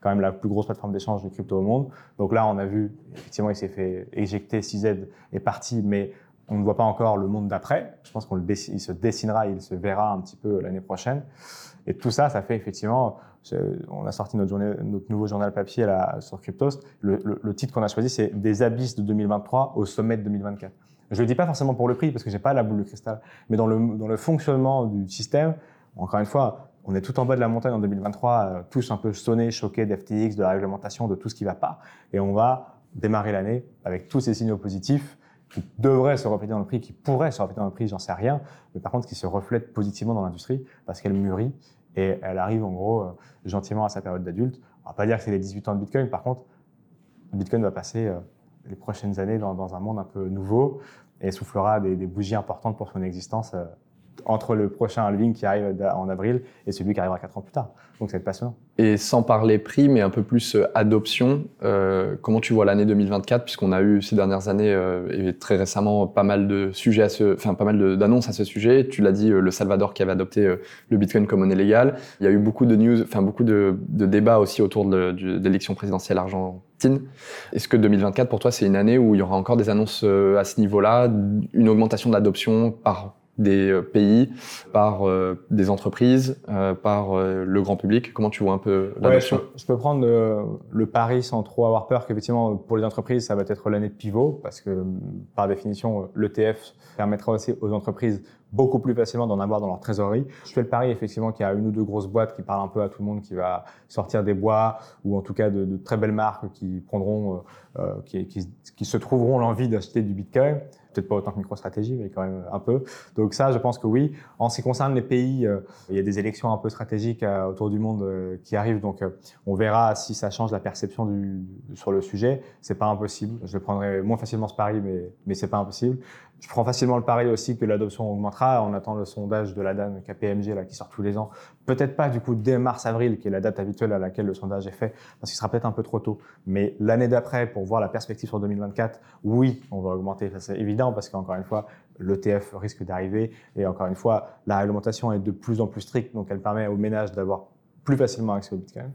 quand même la plus grosse plateforme d'échange de crypto au monde. Donc là, on a vu, effectivement, il s'est fait éjecter, 6Z est parti, mais on ne voit pas encore le monde d'après. Je pense qu'il se dessinera, il se verra un petit peu l'année prochaine. Et tout ça, ça fait effectivement, on a sorti notre, nouveau journal papier sur Cryptos. Le, titre qu'on a choisi, c'est Des abysses de 2023 au sommet de 2024. Je ne le dis pas forcément pour le prix, parce que j'ai pas la boule de cristal, mais dans le, fonctionnement du système, encore une fois, on est tout en bas de la montagne en 2023, euh, tous un peu sonnés, choqués d'FTX, de la réglementation, de tout ce qui va pas. Et on va démarrer l'année avec tous ces signaux positifs qui devrait se refléter dans le prix, qui pourrait se refléter dans le prix, j'en sais rien, mais par contre qui se reflète positivement dans l'industrie parce qu'elle mûrit et elle arrive en gros euh, gentiment à sa période d'adulte. On va pas dire que c'est les 18 ans de Bitcoin, par contre, Bitcoin va passer euh, les prochaines années dans, un monde un peu nouveau et soufflera des, bougies importantes pour son existence euh, entre le prochain halving qui arrive en avril et celui qui arrivera 4 ans plus tard. Donc ça va être passionnant. Et sans parler prix, mais un peu plus euh, adoption, euh, comment tu vois l'année 2024 puisqu'on a eu ces dernières années euh, et très récemment pas mal de sujets à ce, enfin pas mal d'annonces à ce sujet. Tu l'as dit, le Salvador qui avait adopté le Bitcoin comme monnaie légale. Il y a eu beaucoup de news, enfin beaucoup de, débats aussi autour de, l'élection présidentielle argentine. Est-ce que 2024 pour toi c'est une année où il y aura encore des annonces à ce niveau-là, une augmentation de l'adoption par des euh, pays, par euh, des entreprises, euh, par le grand public Comment tu vois un peu l'adoption je, peux prendre le pari sans trop avoir peur qu'effectivement pour les entreprises ça va être l'année de pivot parce que par définition l'ETF permettra aussi aux entreprises beaucoup plus facilement d'en avoir dans leur trésorerie. Je fais le pari effectivement qu'il y a une ou deux grosses boîtes qui parlent un peu à tout le monde, qui va sortir des bois ou en tout cas de, très belles marques qui prendront, qui, qui, se trouveront l'envie d'acheter du Bitcoin peut-être pas autant que MicroStratégie, mais quand même un peu. Donc ça, je pense que oui. En ce qui concerne les pays, euh, il y a des élections un peu stratégiques euh, autour du monde euh, qui arrivent, donc on verra si ça change la perception sur le sujet. C'est pas impossible. Je le prendrai moins facilement ce pari, mais mais c'est pas impossible. Je prends facilement le pari aussi que l'adoption augmentera. On attend le sondage de la DAN KPMG là, qui sort tous les ans. Peut-être pas du coup dès mars-avril, qui est la date habituelle à laquelle le sondage est fait, parce qu'il sera peut-être un peu trop tôt. Mais l'année d'après, pour voir la perspective sur 2024, oui, on va augmenter. C'est évident parce qu'encore une fois, l'ETF risque d'arriver. Et encore une fois, la réglementation est de plus en plus stricte, donc elle permet aux ménages d'avoir plus facilement accès au Bitcoin.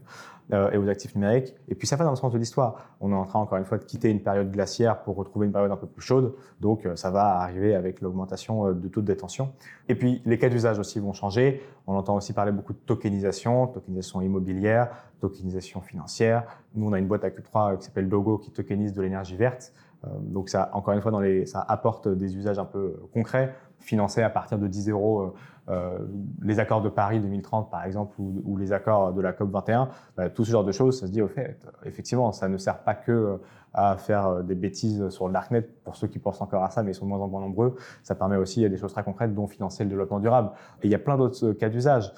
Euh, et aux actifs numériques. Et puis ça va dans le sens de l'histoire. On est en train encore une fois de quitter une période glaciaire pour retrouver une période un peu plus chaude. Donc euh, ça va arriver avec l'augmentation euh, de taux de détention. Et puis les cas d'usage aussi vont changer. On entend aussi parler beaucoup de tokenisation, tokenisation immobilière, tokenisation financière. Nous on a une boîte à Q3 qui s'appelle Dogo qui tokenise de l'énergie verte. Donc ça, encore une fois, dans les, ça apporte des usages un peu concrets, financés à partir de 10 euros euh, les accords de Paris 2030, par exemple, ou, les accords de la COP 21, bah, tout ce genre de choses, ça se dit au fait, effectivement, ça ne sert pas que euh, à faire euh, des bêtises sur le darknet pour ceux qui pensent encore à ça, mais ils sont de moins en moins nombreux. Ça permet aussi des choses très concrètes, dont financer le développement durable. Et il y a plein d'autres cas d'usage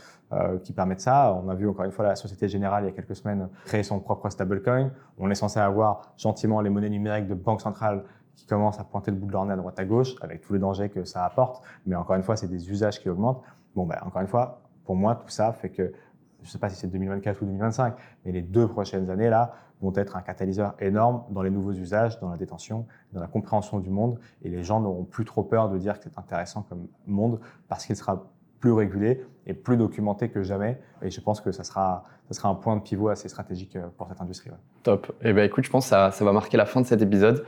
qui permettent ça. On a vu encore une fois la Société Générale il y a quelques semaines créer son propre stablecoin. On est censé avoir gentiment les monnaies numériques de banque centrale qui commencent à pointer le bout de leur nez à droite à gauche, avec tous les dangers que ça apporte. Mais encore une fois, c'est des usages qui augmentent. Bon, ben, encore une fois, pour moi, tout ça fait que, je ne sais pas si c'est 2024 ou 2025, mais les deux prochaines années, là, vont être un catalyseur énorme dans les nouveaux usages, dans la détention, dans la compréhension du monde. Et les gens n'auront plus trop peur de dire que c'est intéressant comme monde parce qu'il sera plus régulé et plus documenté que jamais. Et je pense que ça sera, ça sera un point de pivot assez stratégique euh, pour cette industrie. Top. Eh ben écoute, je pense que ça, ça va marquer la fin de cet épisode.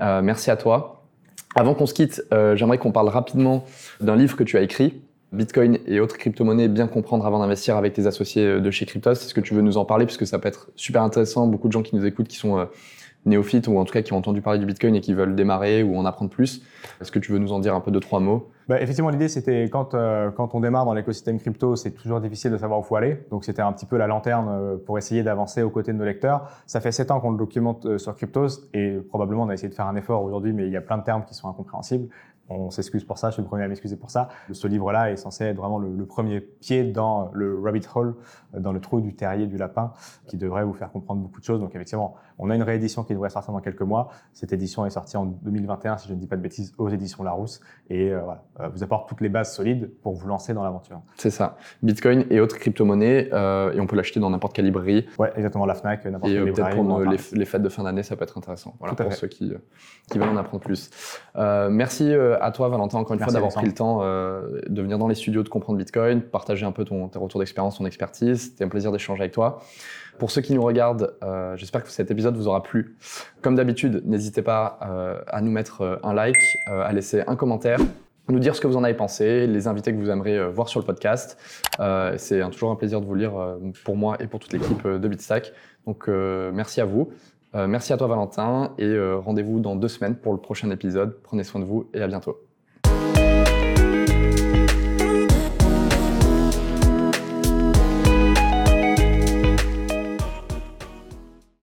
Euh, merci à toi. Avant qu'on se quitte, euh, j'aimerais qu'on parle rapidement d'un livre que tu as écrit, Bitcoin et autres crypto-monnaies, bien comprendre avant d'investir avec tes associés de chez Cryptos. Est-ce que tu veux nous en parler? Puisque ça peut être super intéressant. Beaucoup de gens qui nous écoutent qui sont néophytes ou en tout cas qui ont entendu parler du Bitcoin et qui veulent démarrer ou en apprendre plus. Est-ce que tu veux nous en dire un peu de trois mots? Bah, Effectivement, l'idée, c'était quand, euh, quand on démarre dans l'écosystème crypto, c'est toujours difficile de savoir où faut aller. Donc, c'était un petit peu la lanterne euh, pour essayer d'avancer aux côtés de nos lecteurs. Ça fait sept ans qu'on le documente euh, sur Cryptos et probablement on a essayé de faire un effort aujourd'hui, mais il y a plein de termes qui sont incompréhensibles. On s'excuse pour ça, je suis le premier à m'excuser pour ça. Ce livre-là est censé être vraiment le, premier pied dans le rabbit hole, dans le trou du terrier du lapin, qui devrait vous faire comprendre beaucoup de choses. Donc effectivement, on a une réédition qui devrait sortir dans quelques mois. Cette édition est sortie en 2021, si je ne dis pas de bêtises, aux éditions Larousse, et euh, voilà, euh, vous apporte toutes les bases solides pour vous lancer dans l'aventure. C'est ça. Bitcoin et autres crypto-monnaies, euh, et on peut l'acheter dans n'importe quelle librairie. Ouais, exactement, la Fnac, n'importe quelle librairie. pour les, fêtes de fin d'année, ça peut être intéressant. Voilà, pour ceux qui, qui veulent en apprendre plus. merci à toi, Valentin, encore une fois, d'avoir pris le temps de venir dans les studios de comprendre Bitcoin, partager un peu ton, tes retours d'expérience, ton expertise. C'était un plaisir d'échanger avec toi. Pour ceux qui nous regardent, euh, j'espère que cet épisode vous aura plu. Comme d'habitude, n'hésitez pas euh, à nous mettre euh, un like, à laisser un commentaire, nous dire ce que vous en avez pensé, les invités que vous aimeriez voir sur le podcast. C'est toujours un plaisir de vous lire pour moi et pour toute l'équipe de Bitstack. Donc merci à vous. Merci à toi Valentin et rendez-vous dans deux semaines pour le prochain épisode. Prenez soin de vous et à bientôt.